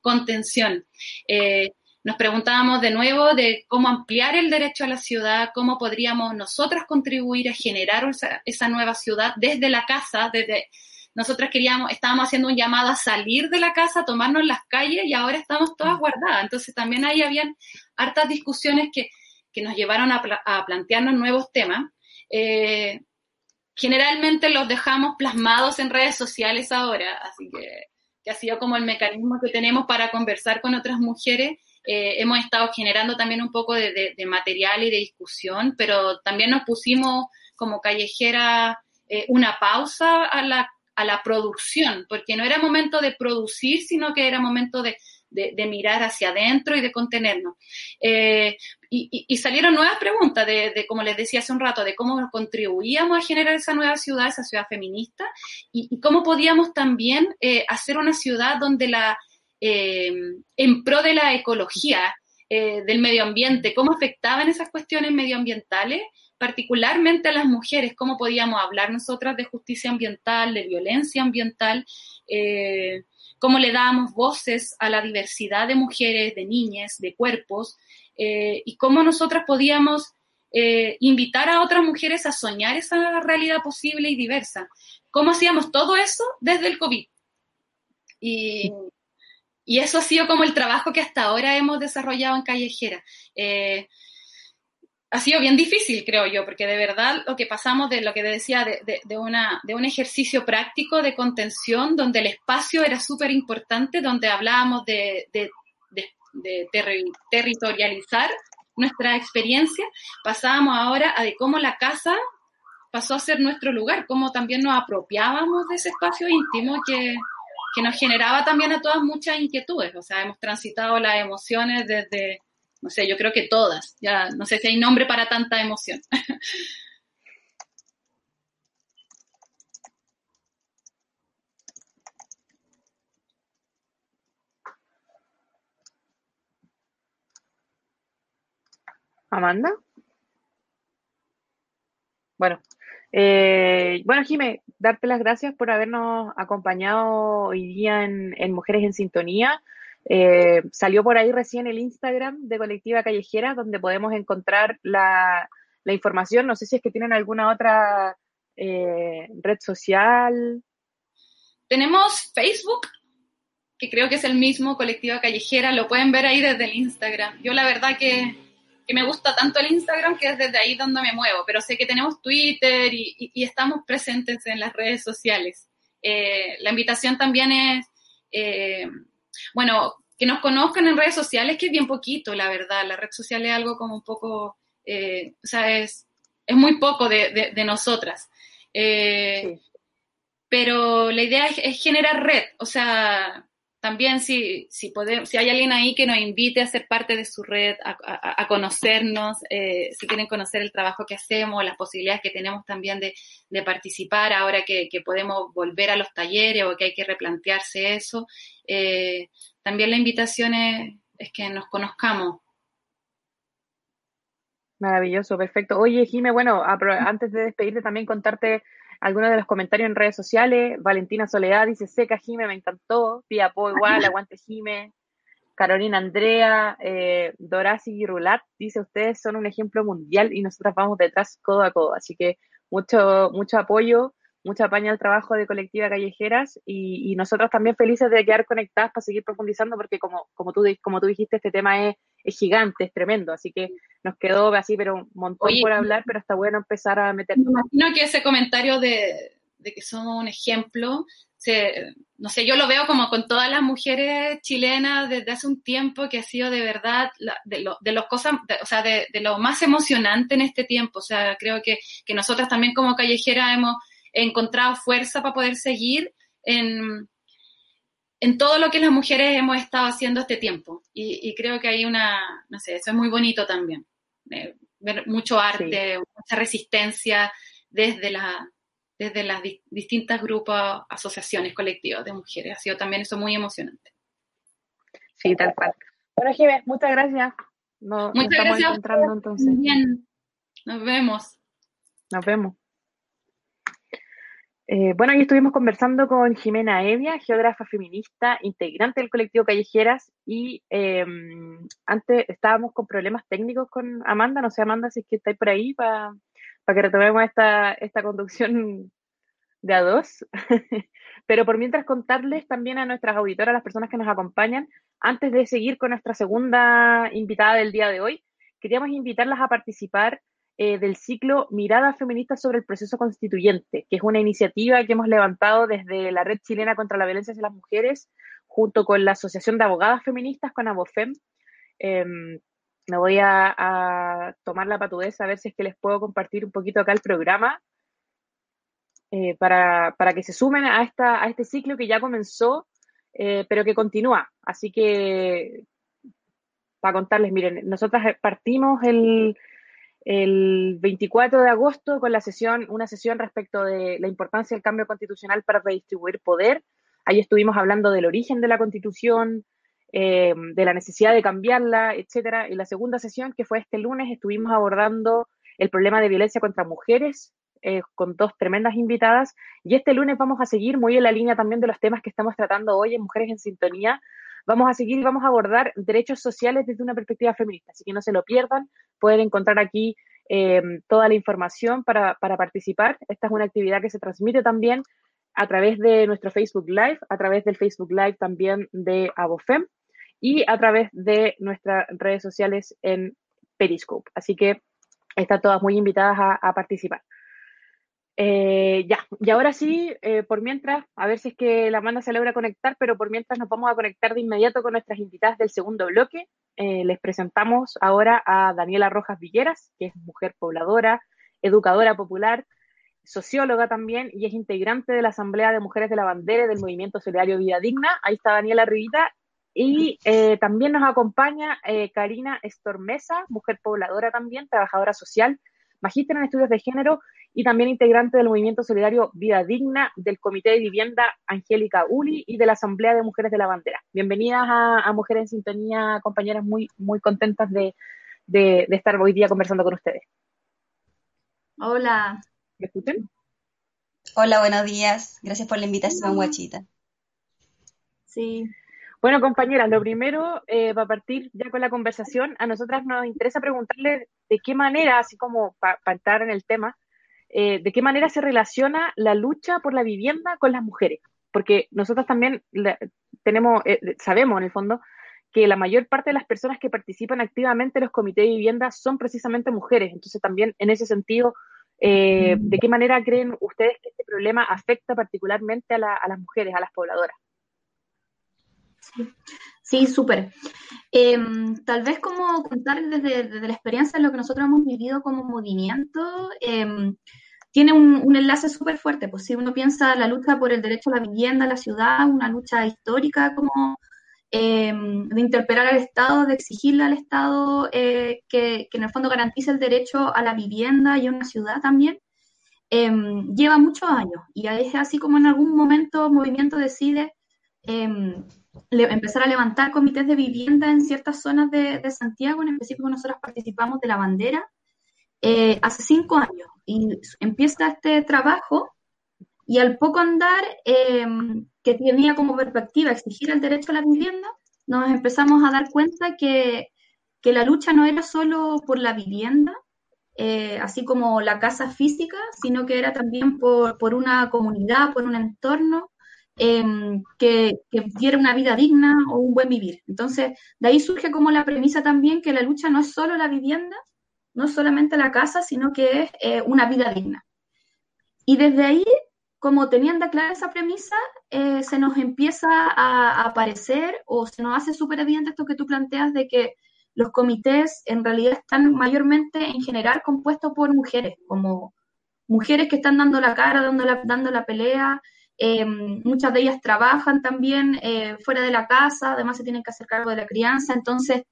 Speaker 4: contención. Eh, nos preguntábamos de nuevo de cómo ampliar el derecho a la ciudad, cómo podríamos nosotras contribuir a generar esa, esa nueva ciudad desde la casa, desde nosotras queríamos, estábamos haciendo un llamado a salir de la casa, a tomarnos las calles y ahora estamos todas guardadas. Entonces también ahí habían hartas discusiones que, nos llevaron a, plantearnos nuevos temas. Eh, generalmente los dejamos plasmados en redes sociales ahora, así que, que, ha sido como el mecanismo que tenemos para conversar con otras mujeres. Eh, hemos estado generando también un poco de, material y de discusión, pero también nos pusimos como callejera eh, una pausa a la a la producción, porque no era momento de producir, sino que era momento de, mirar hacia adentro y de contenernos. Eh, y, salieron nuevas preguntas, de, como les decía hace un rato, de cómo contribuíamos a generar esa nueva ciudad, esa ciudad feminista, y, cómo podíamos también eh, hacer una ciudad donde la, eh, en pro de la ecología, del medio ambiente, cómo afectaban esas cuestiones medioambientales particularmente a las mujeres, cómo podíamos hablar nosotras de justicia ambiental, de violencia ambiental, eh, cómo le dábamos voces a la diversidad de mujeres, de niñas, de cuerpos, eh, y cómo nosotras podíamos eh, invitar a otras mujeres a soñar esa realidad posible y diversa. ¿Cómo hacíamos todo eso desde el COVID? Y, y eso ha sido como el trabajo que hasta ahora hemos desarrollado en Callejera. Ha sido bien difícil, creo yo, porque de verdad lo que pasamos de lo que decía, de, una, de un ejercicio práctico de contención, donde el espacio era súper importante, donde hablábamos de, territorializar nuestra experiencia, pasábamos ahora a de cómo la casa pasó a ser nuestro lugar, cómo también nos apropiábamos de ese espacio íntimo que, que nos generaba también a todas muchas inquietudes. O sea, hemos transitado las emociones desde no sé, yo creo que todas. Ya no sé si hay nombre para tanta emoción. [LAUGHS]
Speaker 3: Amanda. Bueno, eh, bueno, Jime, darte las gracias por habernos acompañado hoy día en, Mujeres en Sintonía. Eh, salió por ahí recién el Instagram de Colectiva Callejera, donde podemos encontrar la, información. No sé si es que tienen alguna otra eh, red social.
Speaker 4: Tenemos Facebook, que creo que es el mismo, Colectiva Callejera. Lo pueden ver ahí desde el Instagram. Yo la verdad que, me gusta tanto el Instagram que es desde ahí donde me muevo, pero sé que tenemos Twitter y, estamos presentes en las redes sociales. Eh, la invitación también es bueno, que nos conozcan en redes sociales, que es bien poquito, la verdad. La red social es algo como un poco, eh, o sea, es, es muy poco de, nosotras. Eh, pero la idea es, generar red, o sea, también si, si, podemos, si hay alguien ahí que nos invite a ser parte de su red, a, conocernos, eh, si quieren conocer el trabajo que hacemos, las posibilidades que tenemos también de, participar ahora que, podemos volver a los talleres o que hay que replantearse eso, eh, también la invitación es, que nos conozcamos.
Speaker 3: Maravilloso, perfecto. Oye, Jime, bueno, antes de despedirte también contarte algunos de los comentarios en redes sociales. Valentina Soledad dice, seca Jime, me encantó. Pia Po igual, [LAUGHS] aguante Jime. Carolina Andrea, eh, y Rulat dice, ustedes son un ejemplo mundial y nosotras vamos detrás codo a codo. Así que mucho, mucho apoyo mucha paña al trabajo de Colectiva Callejeras y, nosotros también felices de quedar conectadas para seguir profundizando porque como, como, tú, como tú dijiste, este tema es, gigante, es tremendo, así que nos quedó así, pero un montón por hablar, pero está bueno empezar a meter.
Speaker 4: Me imagino que ese comentario de, de que somos un ejemplo, se, no sé, yo lo veo como con todas las mujeres chilenas desde hace un tiempo que ha sido de verdad de, lo, de los cosas, o sea, de, lo más emocionante en este tiempo. O sea, creo que, que nosotras también como callejera hemos encontrado fuerza para poder seguir en, en todo lo que las mujeres hemos estado haciendo este tiempo. Y, creo que hay una, no sé, eso es muy bonito también. Eh, ver mucho arte, mucha resistencia desde la desde las distintas grupos, asociaciones, colectivos de mujeres. Ha sido también eso muy emocionante.
Speaker 3: Sí, tal cual. Bueno, Jiménez, muchas gracias.
Speaker 4: Nos, muchas estamos gracias. encontrando entonces. Bien. Nos vemos.
Speaker 3: Nos vemos. Eh, bueno, hoy estuvimos conversando con Jimena Evia, geógrafa feminista, integrante del colectivo Callejeras, y em, antes estábamos con problemas técnicos con Amanda, no sé Amanda si es que estáis por ahí para para que retomemos esta, esta conducción de a dos. [LAUGHS] Pero por mientras contarles también a nuestras auditoras, las personas que nos acompañan, antes de seguir con nuestra segunda invitada del día de hoy, queríamos invitarlas a participar eh, del ciclo Mirada Feminista sobre el Proceso Constituyente, que es una iniciativa que hemos levantado desde la Red Chilena contra la Violencia hacia las Mujeres, junto con la Asociación de Abogadas Feministas, con ABOFEM. Em, me voy a, tomar la patudez a ver si es que les puedo compartir un poquito acá el programa eh, para, que se sumen a, esta, a este ciclo que ya comenzó, eh, pero que continúa. Así que, para contarles, miren, nosotras partimos el, el 24 de agosto con la sesión, una sesión respecto de la importancia del cambio constitucional para redistribuir poder. Ahí estuvimos hablando del origen de la constitución, eh, de la necesidad de cambiarla, etcétera. En la segunda sesión, que fue este lunes, estuvimos abordando el problema de violencia contra mujeres eh, con dos tremendas invitadas. Y este lunes vamos a seguir muy en la línea también de los temas que estamos tratando hoy en Mujeres en Sintonía. Vamos a seguir y vamos a abordar derechos sociales desde una perspectiva feminista. Así que no se lo pierdan. Pueden encontrar aquí eh, toda la información para, para participar. Esta es una actividad que se transmite también a través de nuestro Facebook Live, a través del Facebook Live también de Abofem y a través de nuestras redes sociales en Periscope. Así que están todas muy invitadas a, participar. Eh, ya, y ahora sí, eh, por mientras, a ver si es que la manda se logra conectar, pero por mientras nos vamos a conectar de inmediato con nuestras invitadas del segundo bloque. Eh, les presentamos ahora a Daniela Rojas Villeras, que es mujer pobladora, educadora popular, socióloga también y es integrante de la Asamblea de Mujeres de la Bandera del Movimiento Solidario Vida Digna. Ahí está Daniela Rivita y también nos acompaña Karina Estormesa, mujer pobladora también, trabajadora social, magíster en estudios de género y también integrante del movimiento solidario Vida Digna, del Comité de Vivienda Angélica Uli y de la Asamblea de Mujeres de la Bandera. Bienvenidas a, Mujeres en Sintonía, compañeras, muy, muy contentas de, estar hoy día conversando con ustedes.
Speaker 5: Hola.
Speaker 3: ¿Me escuchan?
Speaker 5: Hola, buenos días. Gracias por la invitación, Guachita.
Speaker 3: Sí, bueno, compañeras, lo primero, eh, para partir ya con la conversación, a nosotras nos interesa preguntarle de qué manera, así como para entrar en el tema, eh, de qué manera se relaciona la lucha por la vivienda con las mujeres. Porque nosotros también tenemos, eh, sabemos en el fondo que la mayor parte de las personas que participan activamente en los comités de vivienda son precisamente mujeres. Entonces también en ese sentido, ¿de qué manera creen ustedes que este problema afecta particularmente a las mujeres, a las pobladoras?
Speaker 5: Sí, súper. Em, tal vez como contar desde, la experiencia de lo que nosotros hemos vivido como movimiento, em, tiene un, enlace súper fuerte. Pues si uno piensa la lucha por el derecho a la vivienda en la ciudad, una lucha histórica como em, de interpelar al Estado, de exigirle al Estado eh, que, que, en el fondo garantice el derecho a la vivienda y a una ciudad también, lleva muchos años. Y es así como en algún momento el movimiento decide empezar a levantar comités de vivienda en ciertas zonas de, Santiago, en específico nosotros participamos de la bandera eh, hace cinco años. Y empieza este trabajo y al poco andar eh, que tenía como perspectiva exigir el derecho a la vivienda, nos empezamos a dar cuenta que, que la lucha no era solo por la vivienda, eh, así como la casa física, sino que era también por, por una comunidad, por un entorno em, que, que, diera una vida digna o un buen vivir. Entonces, de ahí surge como la premisa también que la lucha no es solo la vivienda, no es solamente la casa, sino que es eh, una vida digna. Y desde ahí, como teniendo clara esa premisa, eh, se nos empieza a, aparecer o se nos hace súper evidente esto que tú planteas de que los comités en realidad están mayormente en general compuestos por mujeres, como mujeres que están dando la cara, dando la, dando la pelea. Eh, muchas de ellas trabajan también eh, fuera de la casa, además se tienen que hacer cargo de la crianza. Entonces,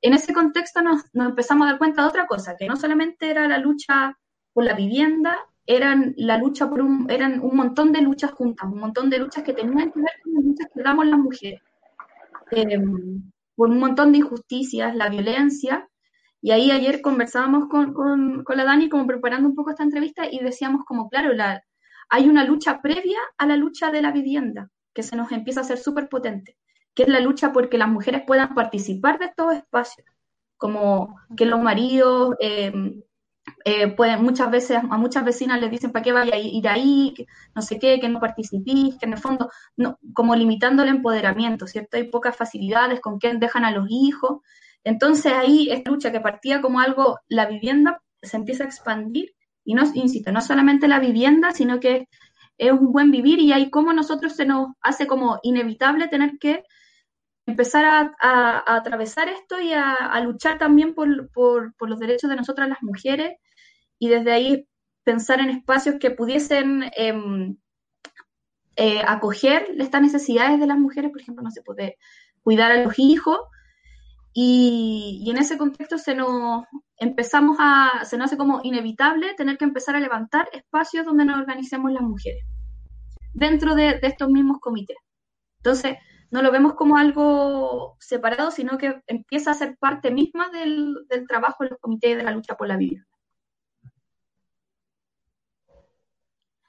Speaker 5: en ese contexto nos, empezamos a dar cuenta de otra cosa, que no solamente era la lucha por la vivienda, eran la lucha por un, eran un montón de luchas juntas, un montón de luchas que tenían que ver con las luchas que damos las mujeres. Eh, por un montón de injusticias, la violencia. Y ahí ayer conversábamos con, con, con, la Dani como preparando un poco esta entrevista y decíamos como, claro, la, hay una lucha previa a la lucha de la vivienda que se nos empieza a hacer súper potente, que es la lucha porque las mujeres puedan participar de estos espacios, como que los maridos eh, eh, pueden, muchas veces a muchas vecinas les dicen para qué vaya a ir ahí, no sé qué, que no participís, que en el fondo, no, como limitando el empoderamiento, ¿cierto? Hay pocas facilidades con quién dejan a los hijos. Entonces ahí esta lucha que partía como algo, la vivienda se empieza a expandir y no, insisto, no solamente la vivienda, sino que es un buen vivir y ahí como nosotros se nos hace como inevitable tener que empezar a, atravesar esto y a, luchar también por, por, los derechos de nosotras las mujeres y desde ahí pensar en espacios que pudiesen eh, eh, acoger estas necesidades de las mujeres, por ejemplo, no se puede cuidar a los hijos y, y, en ese contexto se nos empezamos a, se nos hace como inevitable tener que empezar a levantar espacios donde nos organicemos las mujeres dentro de, de estos mismos comités. Entonces, no lo vemos como algo separado, sino que empieza a ser parte misma del, del trabajo de los comités de la lucha por la vivienda.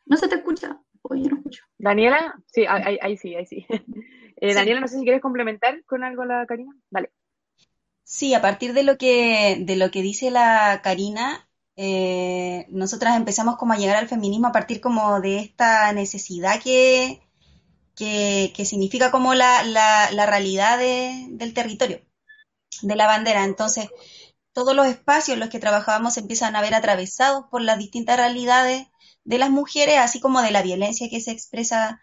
Speaker 5: No se te escucha, oye, no escucho.
Speaker 3: Daniela, sí, ahí, ahí sí, ahí sí. [LAUGHS] Eh, sí. Daniela, no sé si quieres complementar con algo la Karina. Vale.
Speaker 6: Sí, a partir de lo que, de lo que dice la Karina, eh, nosotras empezamos como a llegar al feminismo a partir como de esta necesidad que, que, que significa como la, la, la realidad de, del territorio, de la bandera. Entonces, todos los espacios en los que trabajábamos empiezan a ver atravesados por las distintas realidades de las mujeres, así como de la violencia que se expresa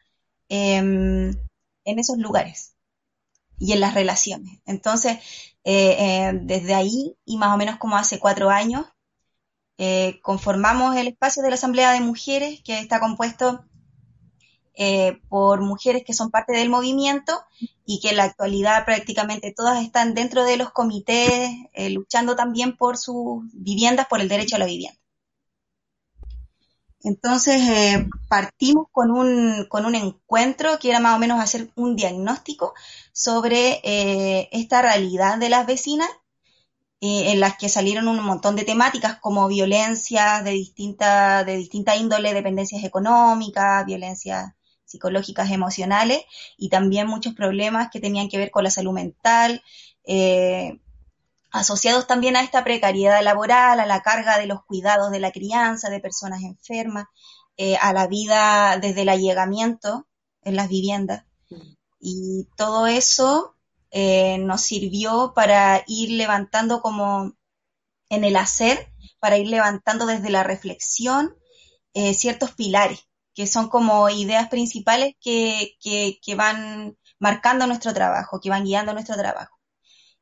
Speaker 6: eh, en esos lugares y en las relaciones. Entonces, eh, eh, desde ahí, y más o menos como hace cuatro años, eh, conformamos el espacio de la Asamblea de Mujeres, que está compuesto eh, por mujeres que son parte del movimiento y que en la actualidad prácticamente todas están dentro de los comités eh, luchando también por sus viviendas, por el derecho a la vivienda. Entonces eh, partimos con un, con un encuentro que era más o menos hacer un diagnóstico sobre eh, esta realidad de las vecinas, eh, en las que salieron un montón de temáticas como violencia de distinta, de distinta índole, dependencias económicas, violencias psicológicas, emocionales, y también muchos problemas que tenían que ver con la salud mental, eh, asociados también a esta precariedad laboral, a la carga de los cuidados de la crianza, de personas enfermas, eh, a la vida desde el allegamiento en las viviendas. Y todo eso eh, nos sirvió para ir levantando como en el hacer, para ir levantando desde la reflexión eh, ciertos pilares que son como ideas principales que, que, que, van marcando nuestro trabajo, que van guiando nuestro trabajo.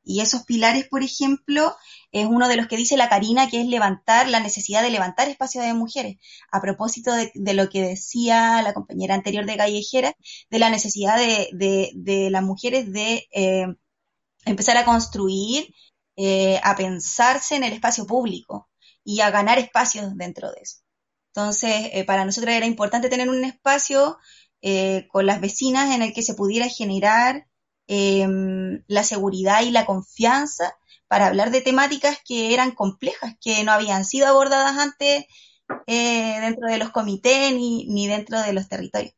Speaker 6: Y esos pilares, por ejemplo, es uno de los que dice la Karina, que es levantar la necesidad de levantar espacios de mujeres. A propósito de, lo que decía la compañera anterior de Callejera, de la necesidad de, de, de las mujeres de eh, empezar a construir, eh, a pensarse en el espacio público y a ganar espacios dentro de eso. Entonces, eh, para nosotros era importante tener un espacio con las vecinas en el que se pudiera generar eh, la seguridad y la confianza para hablar de temáticas que eran complejas, que no habían sido abordadas antes eh, dentro de los comités ni, ni, dentro de los territorios.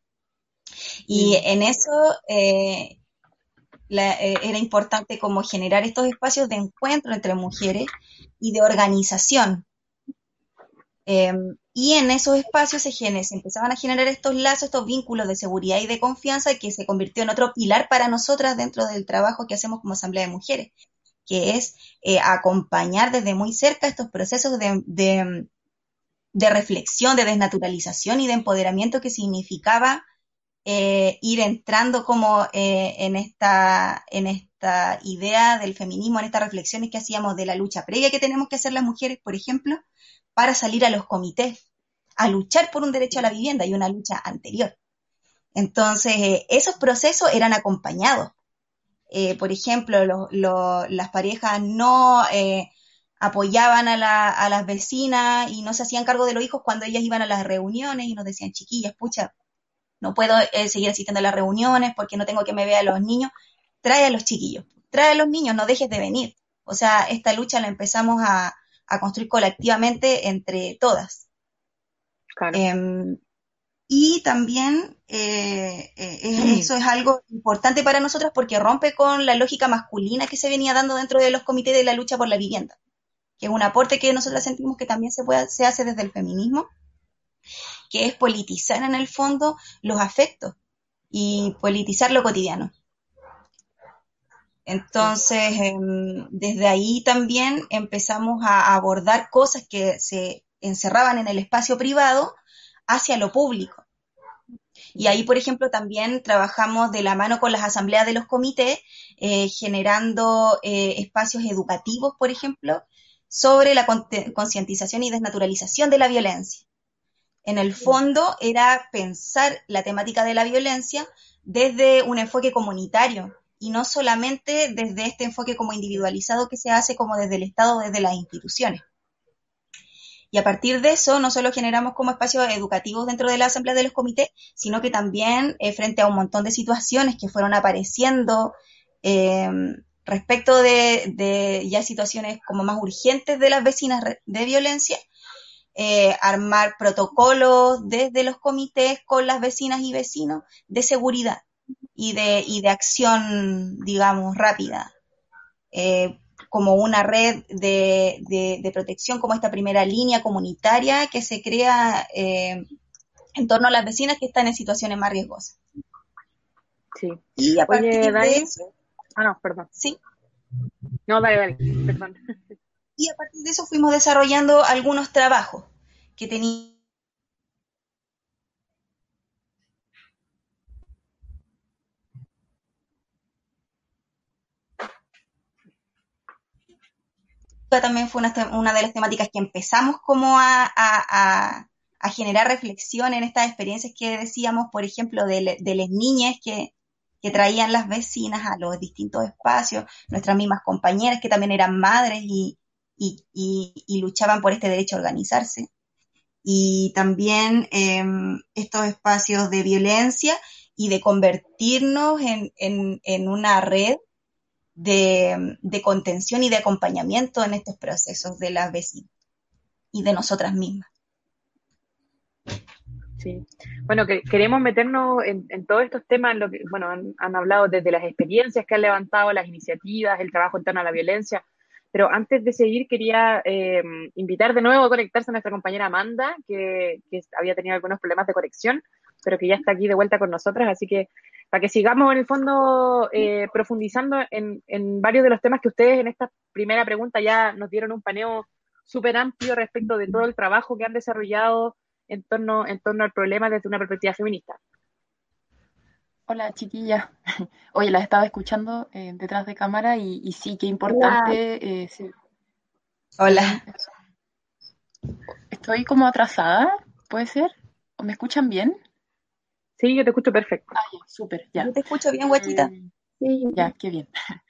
Speaker 6: Y en eso eh, la, era importante como generar estos espacios de encuentro entre mujeres y de organización Em, y en esos espacios se, se, empezaban a generar estos lazos, estos vínculos de seguridad y de confianza que se convirtió en otro pilar para nosotras dentro del trabajo que hacemos como Asamblea de Mujeres, que es eh, acompañar desde muy cerca estos procesos de, de, reflexión, de desnaturalización y de empoderamiento que significaba eh, ir entrando como eh, en, esta, en esta idea del feminismo, en estas reflexiones que hacíamos de la lucha previa que tenemos que hacer las mujeres, por ejemplo, para salir a los comités, a luchar por un derecho a la vivienda y una lucha anterior. Entonces, eh, esos procesos eran acompañados. Eh, por ejemplo, las parejas no eh, apoyaban a, las vecinas y no se hacían cargo de los hijos cuando ellas iban a las reuniones y nos decían, chiquillas, pucha, no puedo seguir asistiendo a las reuniones porque no tengo que me vea a los niños. Trae a los chiquillos, trae a los niños, no dejes de venir. O sea, esta lucha la empezamos a, a construir colectivamente entre todas. Em, y también eh, eh, eso es algo importante para nosotras porque rompe con la lógica masculina que se venía dando dentro de los comités de la lucha por la vivienda, que es un aporte que nosotras sentimos que también se, puede, se hace desde el feminismo, que es politizar en el fondo los afectos y politizar lo cotidiano. Entonces, em, desde ahí también empezamos a abordar cosas que se encerraban en el espacio privado hacia lo público. Y ahí, por ejemplo, también trabajamos de la mano con las asambleas de los comités, eh, generando eh, espacios educativos, por ejemplo, sobre la concientización y desnaturalización de la violencia. En el fondo era pensar la temática de la violencia desde un enfoque comunitario, y no solamente desde este enfoque como individualizado que se hace como desde el Estado, desde las instituciones. Y a partir de eso, no solo generamos como espacios educativos dentro de la asamblea de los comités, sino que también eh, frente a un montón de situaciones que fueron apareciendo em, respecto de, ya situaciones como más urgentes de las vecinas de violencia, eh, armar protocolos desde los comités con las vecinas y vecinos de seguridad y de, y de acción, digamos, rápida, eh, como una red de, protección, como esta primera línea comunitaria que se crea eh, en torno a las vecinas que están en situaciones más riesgosas.
Speaker 3: Sí. Y a partir de eso... Ah, no, perdón.
Speaker 6: Sí.
Speaker 3: No, dale, dale, perdón.
Speaker 6: Y a partir de eso fuimos desarrollando algunos trabajos que tenían también fue una, de las temáticas que empezamos como a, generar reflexión en estas experiencias que decíamos, por ejemplo, de, las niñas que, traían las vecinas a los distintos espacios, nuestras mismas compañeras que también eran madres y, luchaban por este derecho a organizarse. Y también em, estos espacios de violencia y de convertirnos en una red de, contención y de acompañamiento en estos procesos de las vecinas y de nosotras mismas.
Speaker 3: Sí. Bueno, que, queremos meternos en, todos estos temas, lo que, bueno, han, hablado desde las experiencias que han levantado, las iniciativas, el trabajo en torno a la violencia, pero antes de seguir quería eh, invitar de nuevo a conectarse a nuestra compañera Amanda, que, que, había tenido algunos problemas de conexión, pero que ya está aquí de vuelta con nosotras, así que para que sigamos en el fondo eh, profundizando en, varios de los temas que ustedes en esta primera pregunta ya nos dieron un paneo súper amplio respecto de todo el trabajo que han desarrollado en torno, en torno al problema desde una perspectiva feminista.
Speaker 2: Hola chiquilla. [LAUGHS] Oye, la estaba escuchando eh, detrás de cámara y, sí, qué importante. Eh,
Speaker 6: Hola.
Speaker 2: Estoy como atrasada, ¿puede ser? ¿O me escuchan bien?
Speaker 3: Sí, yo te escucho perfecto.
Speaker 2: Ah, súper, ya.
Speaker 6: Yo te escucho bien, guachita.
Speaker 2: Eh, sí. Ya, qué bien. [LAUGHS]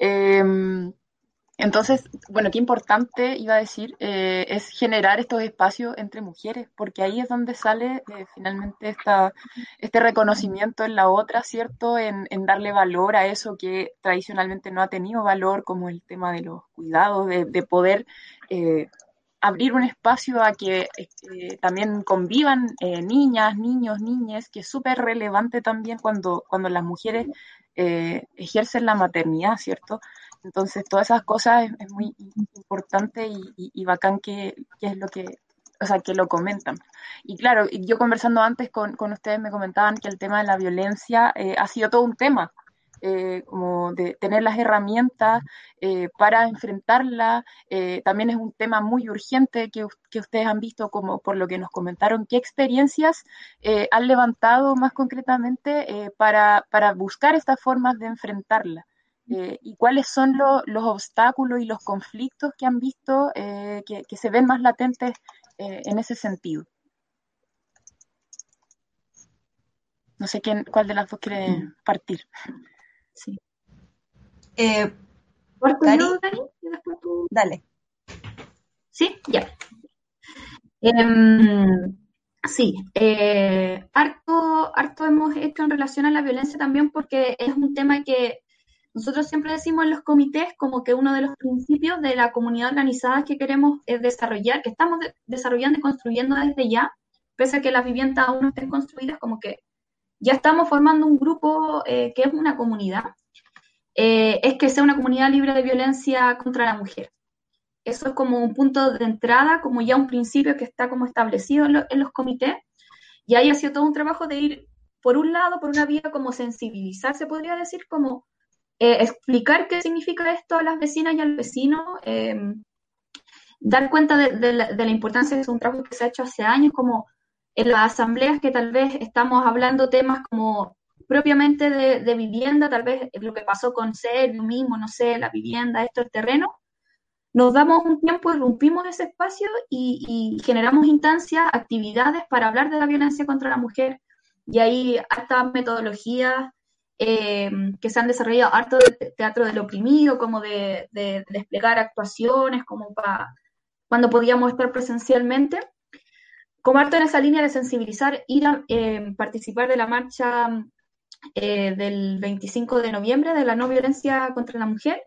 Speaker 2: Em, entonces, bueno, qué importante, iba a decir, eh, es generar estos espacios entre mujeres, porque ahí es donde sale eh, finalmente esta, este reconocimiento en la otra, ¿cierto? En, darle valor a eso que tradicionalmente no ha tenido valor, como el tema de los cuidados, de, de poder abrir un espacio a que este, también convivan eh, niñas, niños, niñas, que es súper relevante también cuando, cuando las mujeres eh, ejercen la maternidad, ¿cierto? Entonces, todas esas cosas es, muy importante y, bacán que, es lo que o sea, que lo comentan. Y claro, yo conversando antes con, con ustedes me comentaban que el tema de la violencia eh, ha sido todo un tema, eh, como de tener las herramientas eh, para enfrentarla. también es un tema muy urgente que, que, ustedes han visto, como por lo que nos comentaron, qué experiencias han levantado más concretamente para, para buscar estas formas de enfrentarla. Eh, y cuáles son los obstáculos y los conflictos que han visto eh, que, se ven más latentes eh, en ese sentido. No sé quién, cuál de las dos quiere partir.
Speaker 6: Sí. Eh, Dale.
Speaker 5: Sí, ya. Em, sí, harto, harto hemos hecho en relación a la violencia también porque es un tema que nosotros siempre decimos en los comités como que uno de los principios de la comunidad organizada que queremos es desarrollar, que estamos desarrollando y construyendo desde ya, pese a que las viviendas aún no estén construidas, como que ya estamos formando un grupo eh, que es una comunidad, eh, es que sea una comunidad libre de violencia contra la mujer. Eso es como un punto de entrada, como ya un principio que está como establecido en, en los comités, y ahí ha sido todo un trabajo de ir, por un lado, por una vía como sensibilizar, se podría decir, como eh, explicar qué significa esto a las vecinas y al vecino, eh, dar cuenta de, la, importancia de un trabajo que se ha hecho hace años, como en las asambleas que tal vez estamos hablando temas como propiamente de, vivienda, tal vez lo que pasó con lo mismo, no sé, la vivienda, esto, el terreno, nos damos un tiempo, irrumpimos ese espacio y, y, generamos instancias, actividades para hablar de la violencia contra la mujer. Y ahí hasta metodologías eh, que se han desarrollado harto de teatro del oprimido, como de, desplegar actuaciones, como para cuando podíamos estar presencialmente. Como harto en esa línea de sensibilizar, ir a eh, participar de la marcha eh, del 25 de noviembre de la no violencia contra la mujer,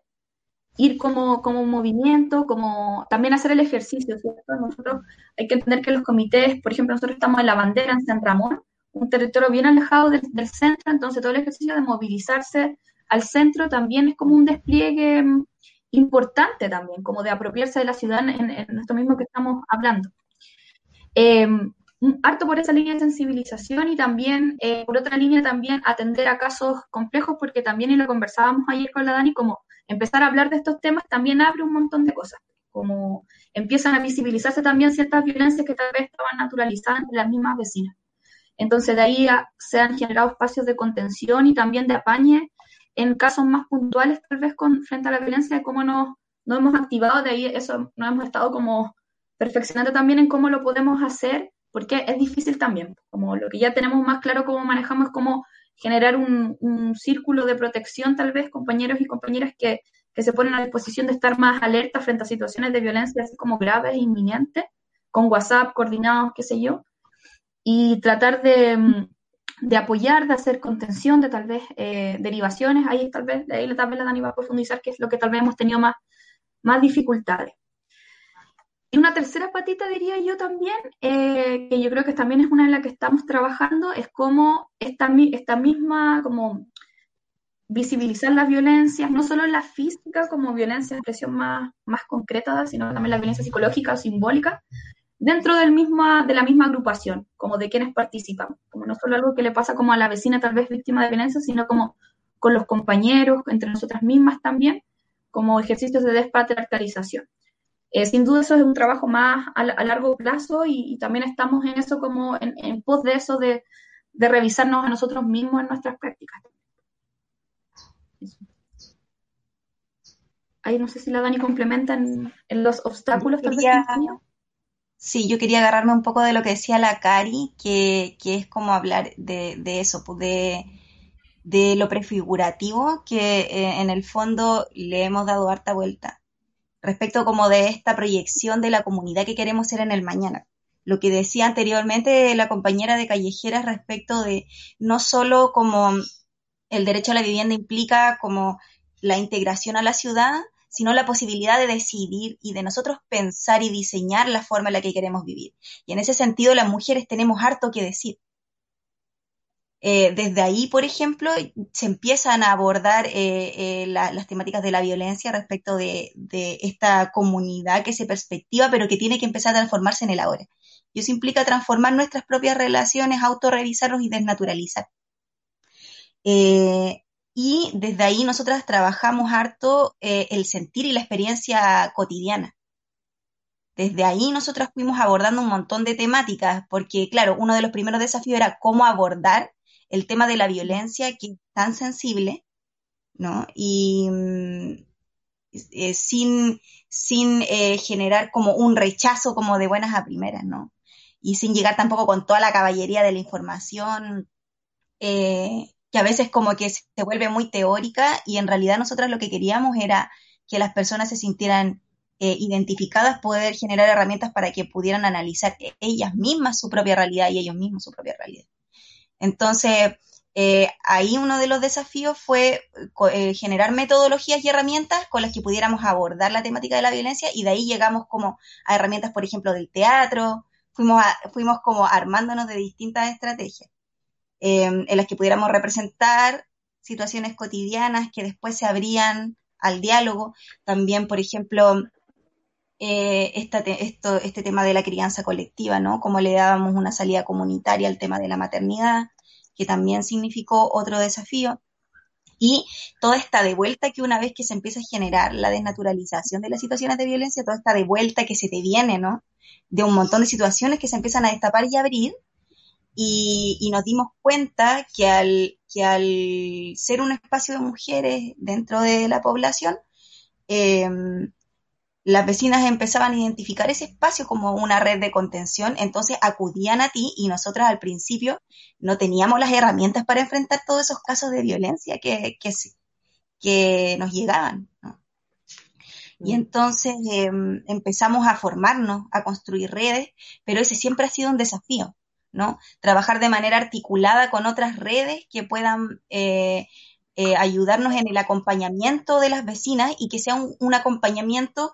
Speaker 5: ir como, como un movimiento, como también hacer el ejercicio, ¿cierto? Nosotros hay que entender que los comités, por ejemplo, nosotros estamos en la bandera en San Ramón, un territorio bien alejado del, centro, entonces todo el ejercicio de movilizarse al centro también es como un despliegue mm, importante también, como de apropiarse de la ciudad en, esto mismo que estamos hablando. Eh, harto por esa línea de sensibilización y también, eh, por otra línea, también atender a casos complejos, porque también, y lo conversábamos ayer con la Dani, como empezar a hablar de estos temas también abre un montón de cosas, como empiezan a visibilizarse también ciertas violencias que tal vez estaban naturalizadas en las mismas vecinas. Entonces, de ahí se han generado espacios de contención y también de apañe en casos más puntuales, tal vez con, frente a la violencia, de cómo nos, hemos activado, de ahí eso nos hemos estado como perfeccionando también en cómo lo podemos hacer, porque es difícil también. Como lo que ya tenemos más claro cómo manejamos cómo generar un, círculo de protección, tal vez, compañeros y compañeras que, se ponen a disposición de estar más alerta frente a situaciones de violencia así como graves inminentes, con WhatsApp coordinados, qué sé yo y tratar mm, de, apoyar, de hacer contención, de tal vez eh, derivaciones, ahí tal vez, de ahí la Dani va a profundizar, que es lo que tal vez hemos tenido más dificultades. Y una tercera patita, diría yo también, eh, que yo creo que también es una de las que estamos trabajando, es cómo esta, esta misma, como visibilizar las violencias, no solo la física como violencia de expresión más, más concreta, sino también la violencia psicológica o simbólica, dentro del misma, de la misma agrupación, como de quienes participan, como no solo algo que le pasa como a la vecina tal vez víctima de violencia, sino como con los compañeros, entre nosotras mismas también, como ejercicios de despatriarcalización. Eh, sin duda eso es un trabajo más a, largo plazo y, también estamos en eso como en, pos de eso de, revisarnos a nosotros mismos en nuestras prácticas. Ahí no sé si la Dani complementa en, los obstáculos. Vez,
Speaker 6: Sí, yo quería agarrarme un poco de lo que decía la Cari, que, que es como hablar de, de eso, pues de, de, lo prefigurativo, que eh, en el fondo le hemos dado harta vuelta, respecto como de esta proyección de la comunidad que queremos ser en el mañana. Lo que decía anteriormente la compañera de Callejeras respecto de no solo como el derecho a la vivienda implica como la integración a la ciudad, sino la posibilidad de decidir y de nosotros pensar y diseñar la forma en la que queremos vivir. Y en ese sentido, las mujeres tenemos harto que decir. Eh, desde ahí, por ejemplo, se empiezan a abordar eh, eh, las temáticas de la violencia respecto de, esta comunidad que se perspectiva, pero que tiene que empezar a transformarse en el ahora. Y eso implica transformar nuestras propias relaciones, autorrevisarlos y desnaturalizar. Y desde ahí nosotras trabajamos harto el sentir y la experiencia cotidiana. Desde ahí nosotras fuimos abordando un montón de temáticas, porque claro, uno de los primeros desafíos era cómo abordar el tema de la violencia que es tan sensible, ¿no? Y eh, sin, sin eh, generar como un rechazo como de buenas a primeras, ¿no? Y sin llegar tampoco con toda la caballería de la información, eh, que a veces como que se vuelve muy teórica y en realidad nosotros lo que queríamos era que las personas se sintieran identificadas, poder generar herramientas para que pudieran analizar ellas mismas su propia realidad y ellos mismos su propia realidad. Entonces, eh, ahí uno de los desafíos fue eh, generar metodologías y herramientas con las que pudiéramos abordar la temática de la violencia y de ahí llegamos como a herramientas, por ejemplo, del teatro, fuimos, fuimos como armándonos de distintas estrategias em, en las que pudiéramos representar situaciones cotidianas que después se abrían al diálogo. También, por ejemplo, eh, esto, este tema de la crianza colectiva, ¿no? Cómo le dábamos una salida comunitaria al tema de la maternidad, que también significó otro desafío. Y toda esta devuelta que una vez que se empieza a generar la desnaturalización de las situaciones de violencia, toda esta devuelta que se te viene, ¿no? De un montón de situaciones que se empiezan a destapar y abrir, y, nos dimos cuenta que al, que al ser un espacio de mujeres dentro de la población, eh, las vecinas empezaban a identificar ese espacio como una red de contención, entonces acudían a ti y nosotras al principio no teníamos las herramientas para enfrentar todos esos casos de violencia que, que, que nos llegaban. Y mm. entonces em, empezamos a formarnos, a construir redes, pero ese siempre ha sido un desafío, ¿no? Trabajar de manera articulada con otras redes que puedan eh, eh, ayudarnos en el acompañamiento de las vecinas y que sea un acompañamiento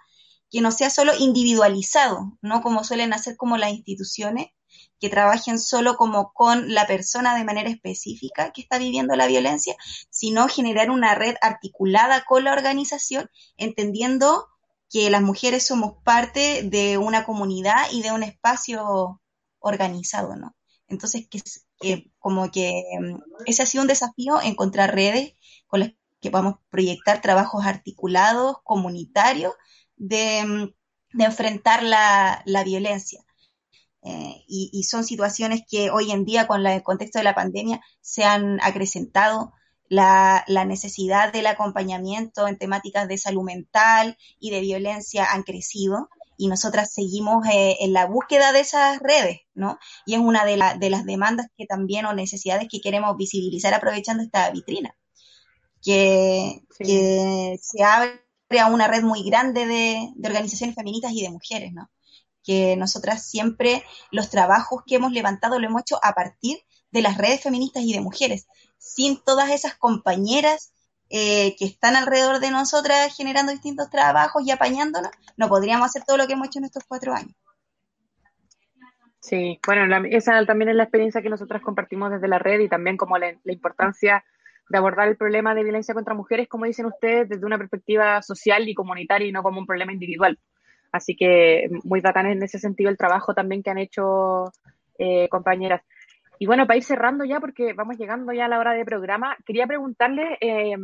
Speaker 6: que no sea solo individualizado, no como suelen hacer como las instituciones, que trabajen solo como con la persona de manera específica que está viviendo la violencia, sino generar una red articulada con la organización, entendiendo que las mujeres somos parte de una comunidad y de un espacio organizado, ¿no? Entonces, que, como que mm, ese ha sido un desafío, encontrar redes con las que podamos proyectar trabajos articulados, comunitarios, de, enfrentar la, violencia. Eh, y, son situaciones que hoy en día, con el contexto de la pandemia, se han acrecentado. La, necesidad del acompañamiento en temáticas de salud mental y de violencia han crecido y nosotras seguimos eh, en la búsqueda de esas redes, ¿no? Y es una de, de las demandas que también o necesidades que queremos visibilizar aprovechando esta vitrina, que, que se abre a una red muy grande de, organizaciones feministas y de mujeres, ¿no? Que nosotras siempre los trabajos que hemos levantado lo hemos hecho a partir de las redes feministas y de mujeres. Sin todas esas compañeras eh, que están alrededor de nosotras generando distintos trabajos y apañándonos, no podríamos hacer todo lo que hemos hecho en estos cuatro años.
Speaker 3: Sí, bueno, esa también es la experiencia que nosotras compartimos desde la red y también como la importancia de abordar el problema de violencia contra mujeres, como dicen ustedes, desde una perspectiva social y comunitaria y no como un problema individual. Así que muy bacán en ese sentido el trabajo también que han hecho eh, compañeras. Y bueno, para ir cerrando ya, porque vamos llegando ya a la hora de programa, quería preguntarle, eh,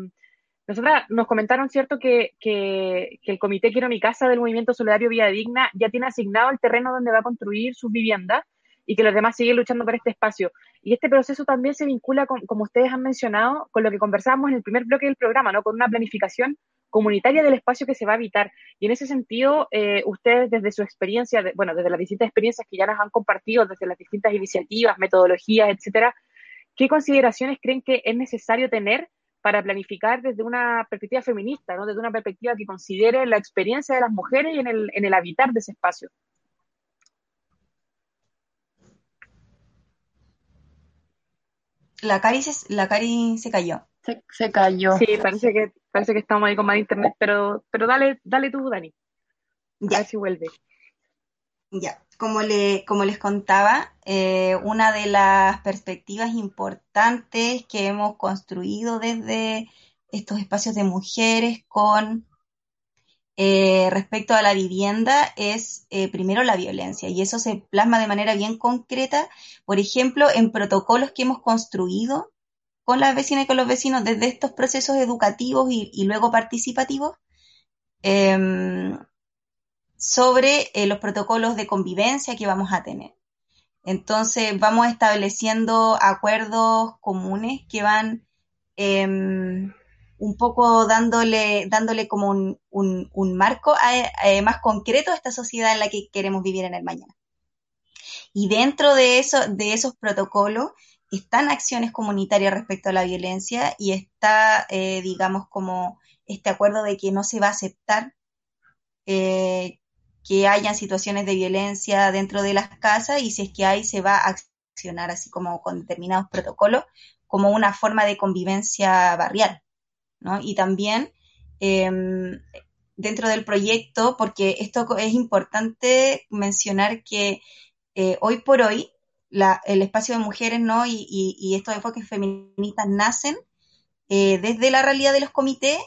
Speaker 3: nosotras nos comentaron, ¿cierto?, que, que, que, el Comité Quiero Mi Casa del Movimiento Solidario Vía Digna ya tiene asignado el terreno donde va a construir sus viviendas y que los demás siguen luchando por este espacio. Y este proceso también se vincula, con, como ustedes han mencionado, con lo que conversábamos en el primer bloque del programa, ¿no? Con una planificación comunitaria del espacio que se va a habitar. Y en ese sentido, eh, ustedes desde su experiencia, bueno, desde las distintas experiencias que ya nos han compartido, desde las distintas iniciativas, metodologías, etcétera, ¿qué consideraciones creen que es necesario tener para planificar desde una perspectiva feminista, ¿no? desde una perspectiva que considere la experiencia de las mujeres en el, en el habitar de ese espacio?
Speaker 6: La Cari se, la Cari se cayó.
Speaker 2: Se, cayó.
Speaker 3: Sí, parece que, parece que estamos ahí con más internet, pero, pero dale, dale tú, Dani. Ya. A ver si vuelve.
Speaker 6: Ya, como, le, como les contaba, eh, una de las perspectivas importantes que hemos construido desde estos espacios de mujeres con eh, respecto a la vivienda es eh, primero la violencia y eso se plasma de manera bien concreta, por ejemplo, en protocolos que hemos construido con las vecinas y con los vecinos desde estos procesos educativos y, luego participativos em, sobre eh, los protocolos de convivencia que vamos a tener. Entonces vamos estableciendo acuerdos comunes que van em, un poco dándole, dándole como un, marco más concreto a esta sociedad en la que queremos vivir en el mañana. Y dentro de, eso, de esos protocolos están acciones comunitarias respecto a la violencia y está, eh, digamos, como este acuerdo de que no se va a aceptar eh, que hayan situaciones de violencia dentro de las casas y si es que hay, se va a accionar así como con determinados protocolos como una forma de convivencia barrial. Y también em, dentro del proyecto, porque esto es importante mencionar que eh, hoy por hoy el espacio de mujeres ¿no? y, estos enfoques feministas nacen eh, desde la realidad de los comités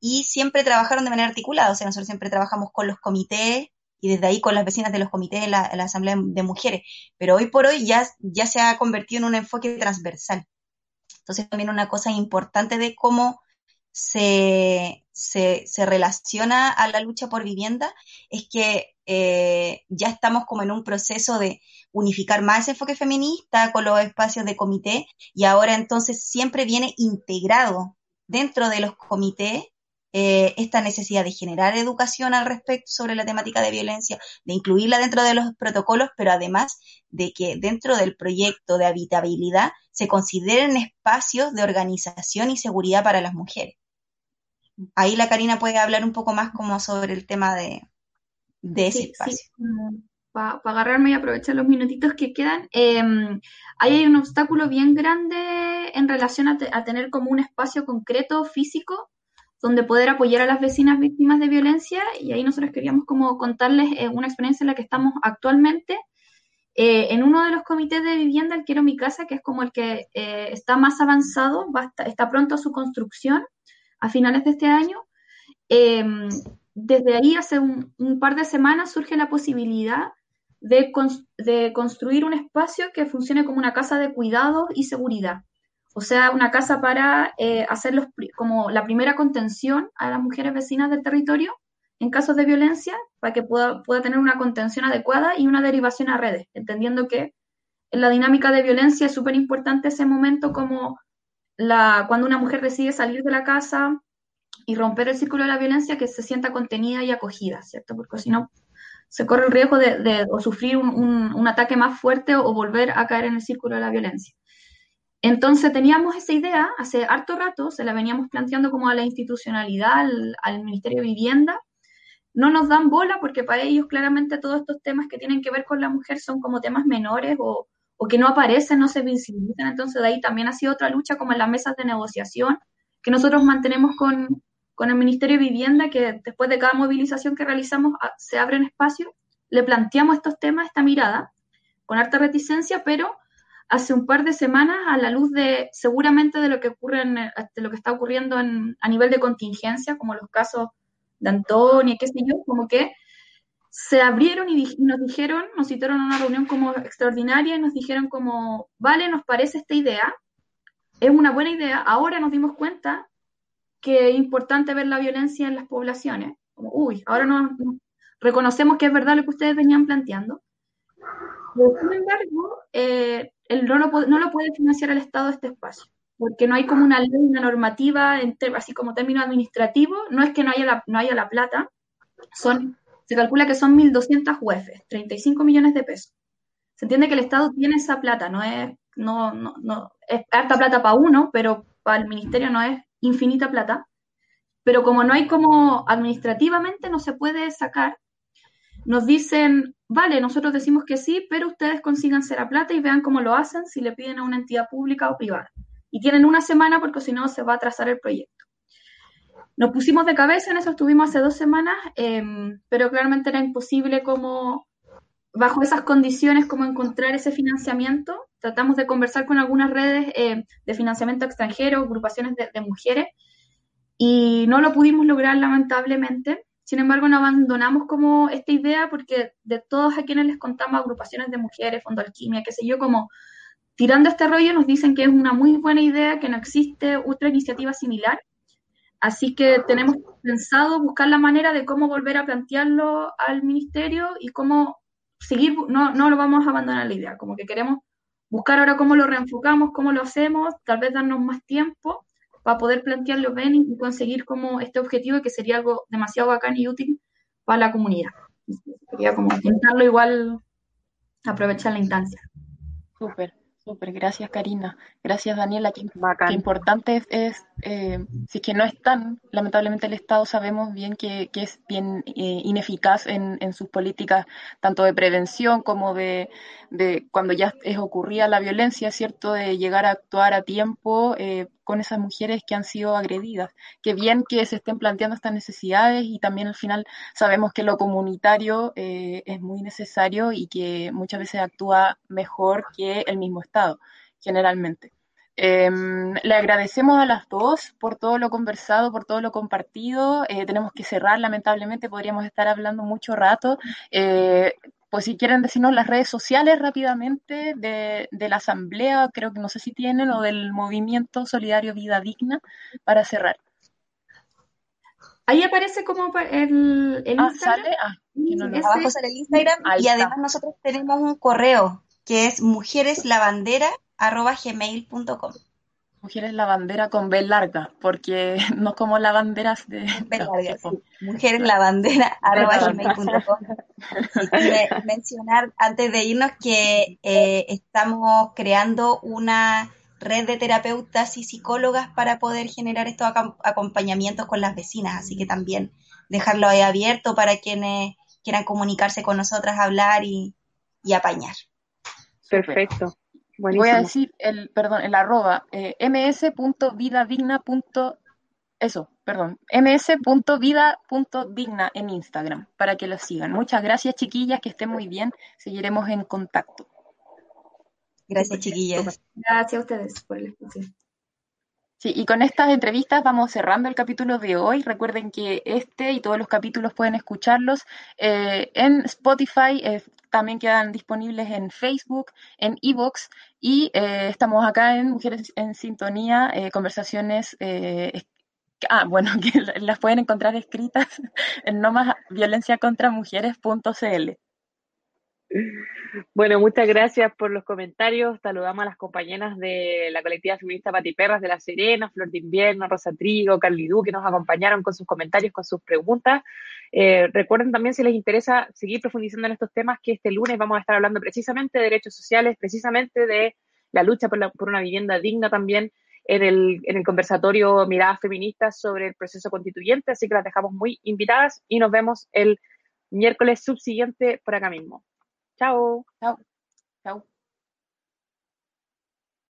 Speaker 6: y siempre trabajaron de manera articulada, o sea, nosotros siempre trabajamos con los comités y desde ahí con las vecinas de los comités en la, Asamblea de Mujeres, pero hoy por hoy ya, ya se ha convertido en un enfoque transversal. Entonces también una cosa importante de cómo se, se, relaciona a la lucha por vivienda es que eh, ya estamos como en un proceso de unificar más enfoque feminista con los espacios de comité y ahora entonces siempre viene integrado dentro de los comités eh, esta necesidad de generar educación al respecto sobre la temática de violencia, de incluirla dentro de los protocolos, pero además de que dentro del proyecto de habitabilidad se consideren espacios de organización y seguridad para las mujeres. Ahí la Karina puede hablar un poco más como sobre el tema de, ese espacio.
Speaker 5: Para agarrarme y aprovechar los minutitos que quedan, em, ahí hay un obstáculo bien grande en relación a, tener como un espacio concreto, físico, donde poder apoyar a las vecinas víctimas de violencia y ahí nosotros queríamos como contarles eh, una experiencia en la que estamos actualmente. Eh, en uno de los comités de vivienda, el Quiero Mi Casa, que es como el que eh, está más avanzado, está pronto a su construcción, a finales de este año. Em, desde ahí, hace un, par de semanas, surge la posibilidad de, construir un espacio que funcione como una casa de cuidado y seguridad. O sea, una casa para eh, hacer como la primera contención a las mujeres vecinas del territorio en casos de violencia, para que pueda, pueda tener una contención adecuada y una derivación a redes, entendiendo que la dinámica de violencia es súper importante ese momento como cuando una mujer decide salir de la casa y romper el círculo de la violencia, que se sienta contenida y acogida, ¿cierto? Porque si no, se corre el riesgo de, sufrir un, ataque más fuerte o, volver a caer en el círculo de la violencia. Entonces teníamos esa idea hace harto rato, se la veníamos planteando como a la institucionalidad, al, al, Ministerio de Vivienda. No nos dan bola porque para ellos claramente todos estos temas que tienen que ver con la mujer son como temas menores o, o que no aparecen, no se visibilizan. Entonces, de ahí también ha sido otra lucha como en las mesas de negociación que nosotros mantenemos con, el Ministerio de Vivienda, que después de cada movilización que realizamos ah, se abren espacios, le planteamos estos temas, esta mirada, con harta reticencia, pero hace un par de semanas, a la luz de seguramente de lo que ocurre en, de lo que está ocurriendo a nivel de contingencia, como los casos de Antonio, qué sé yo, como que se abrieron y, nos dijeron, nos citaron a una reunión como extraordinaria y nos dijeron como, vale, nos parece esta idea, es una buena idea, ahora nos dimos cuenta que es importante ver la violencia en las poblaciones, uy, ahora no, reconocemos que es verdad lo que ustedes venían planteando, sin embargo, eh, no, lo, puede financiar el Estado este espacio porque no hay como una ley, una normativa, así como término administrativo, no es que no haya la, no haya la plata, son se calcula que son 1.200 UEFs, 35 millones de pesos. Se entiende que el Estado tiene esa plata, no es, no, no, no, es harta plata para uno, pero para el ministerio no es infinita plata. Pero como no hay como administrativamente no se puede sacar, nos dicen, vale, nosotros decimos que sí, pero ustedes consigan ser a plata y vean cómo lo hacen si le piden a una entidad pública o privada. Y tienen una semana porque si no se va a atrasar el proyecto. Nos pusimos de cabeza, en eso estuvimos hace dos semanas, em, pero claramente era imposible como, bajo esas condiciones, como encontrar ese financiamiento. Tratamos de conversar con algunas redes eh, de financiamiento extranjero, agrupaciones de, mujeres, y no lo pudimos lograr lamentablemente. Sin embargo, no abandonamos como esta idea porque de todos a quienes les contamos, agrupaciones de mujeres, Fondo Alquimia, qué sé yo, como tirando este rollo nos dicen que es una muy buena idea, que no existe otra iniciativa similar. Así que tenemos pensado buscar la manera de cómo volver a plantearlo al ministerio y cómo seguir, no, no lo vamos a abandonar la idea, como que queremos buscar ahora cómo lo reenfocamos, cómo lo hacemos, tal vez darnos más tiempo para poder plantearlo bien y conseguir como este objetivo que sería algo demasiado bacán y útil para la comunidad. Quería como intentarlo igual aprovechar la instancia.
Speaker 2: Súper. Súper, gracias Karina. Gracias Daniela. Qué, importante es, eh, si es que no están, lamentablemente el Estado sabemos bien que, es bien eh, ineficaz en, en, sus políticas, tanto de prevención como de, de cuando ya es ocurrida la violencia, ¿cierto? De llegar a actuar a tiempo eh, con esas mujeres que han sido agredidas. Que bien que se estén planteando estas necesidades y también al final sabemos que lo comunitario eh, es muy necesario y que muchas veces actúa mejor que el mismo Estado, generalmente. Em, le agradecemos a las dos por todo lo conversado, por todo lo compartido. Eh, tenemos que cerrar, lamentablemente, podríamos estar hablando mucho rato. Pues si quieren decirnos las redes sociales rápidamente de, la asamblea, creo que no sé si tienen, o del movimiento solidario Vida Digna, para cerrar.
Speaker 5: Ahí aparece como el, el
Speaker 2: ah, Instagram. ¿sale? Ah,
Speaker 6: Abajo sale el Instagram y además nosotros tenemos un correo que es mujereslavandera.gmail.com
Speaker 2: Mujeres la bandera con B larga, porque [LAUGHS] no como las banderas de...
Speaker 6: B larga, Mujeres la bandera, [LAUGHS] arroba mencionar antes de irnos que eh, estamos creando una red de terapeutas y psicólogas para poder generar estos acompañamientos con las vecinas, así que también dejarlo ahí abierto para quienes quieran comunicarse con nosotras, hablar y, y apañar.
Speaker 3: Perfecto.
Speaker 2: Voy a decir el, perdón, el arroba eh, ms.vidadigna. Eso, perdón, ms.vida.digna en Instagram para que lo sigan. Muchas gracias, chiquillas, que estén muy bien. Seguiremos en contacto.
Speaker 6: Gracias, chiquillas.
Speaker 5: Gracias a ustedes por el espacio.
Speaker 2: Sí, y con estas entrevistas vamos cerrando el capítulo de hoy. Recuerden que este y todos los capítulos pueden escucharlos eh, en Spotify, eh, también quedan disponibles en Facebook, en Evox y eh, estamos acá en Mujeres en Sintonía, conversaciones ah, bueno, [LAUGHS] que las pueden encontrar escritas en nomasviolenciacontramujeres.cl.
Speaker 3: Bueno, muchas gracias por los comentarios. Saludamos a las compañeras de la colectiva feminista Patiperras de La Serena, Flor de Invierno, Rosa Trigo, Carly Du, que nos acompañaron con sus comentarios, con sus preguntas. Eh, recuerden también, si les interesa seguir profundizando en estos temas, que este lunes vamos a estar hablando precisamente de derechos sociales, precisamente de la lucha por, por una vivienda digna también en el conversatorio Miradas Feministas sobre el proceso constituyente. Así que las dejamos muy invitadas y nos vemos el miércoles subsiguiente por acá mismo. Chao.
Speaker 2: Chao.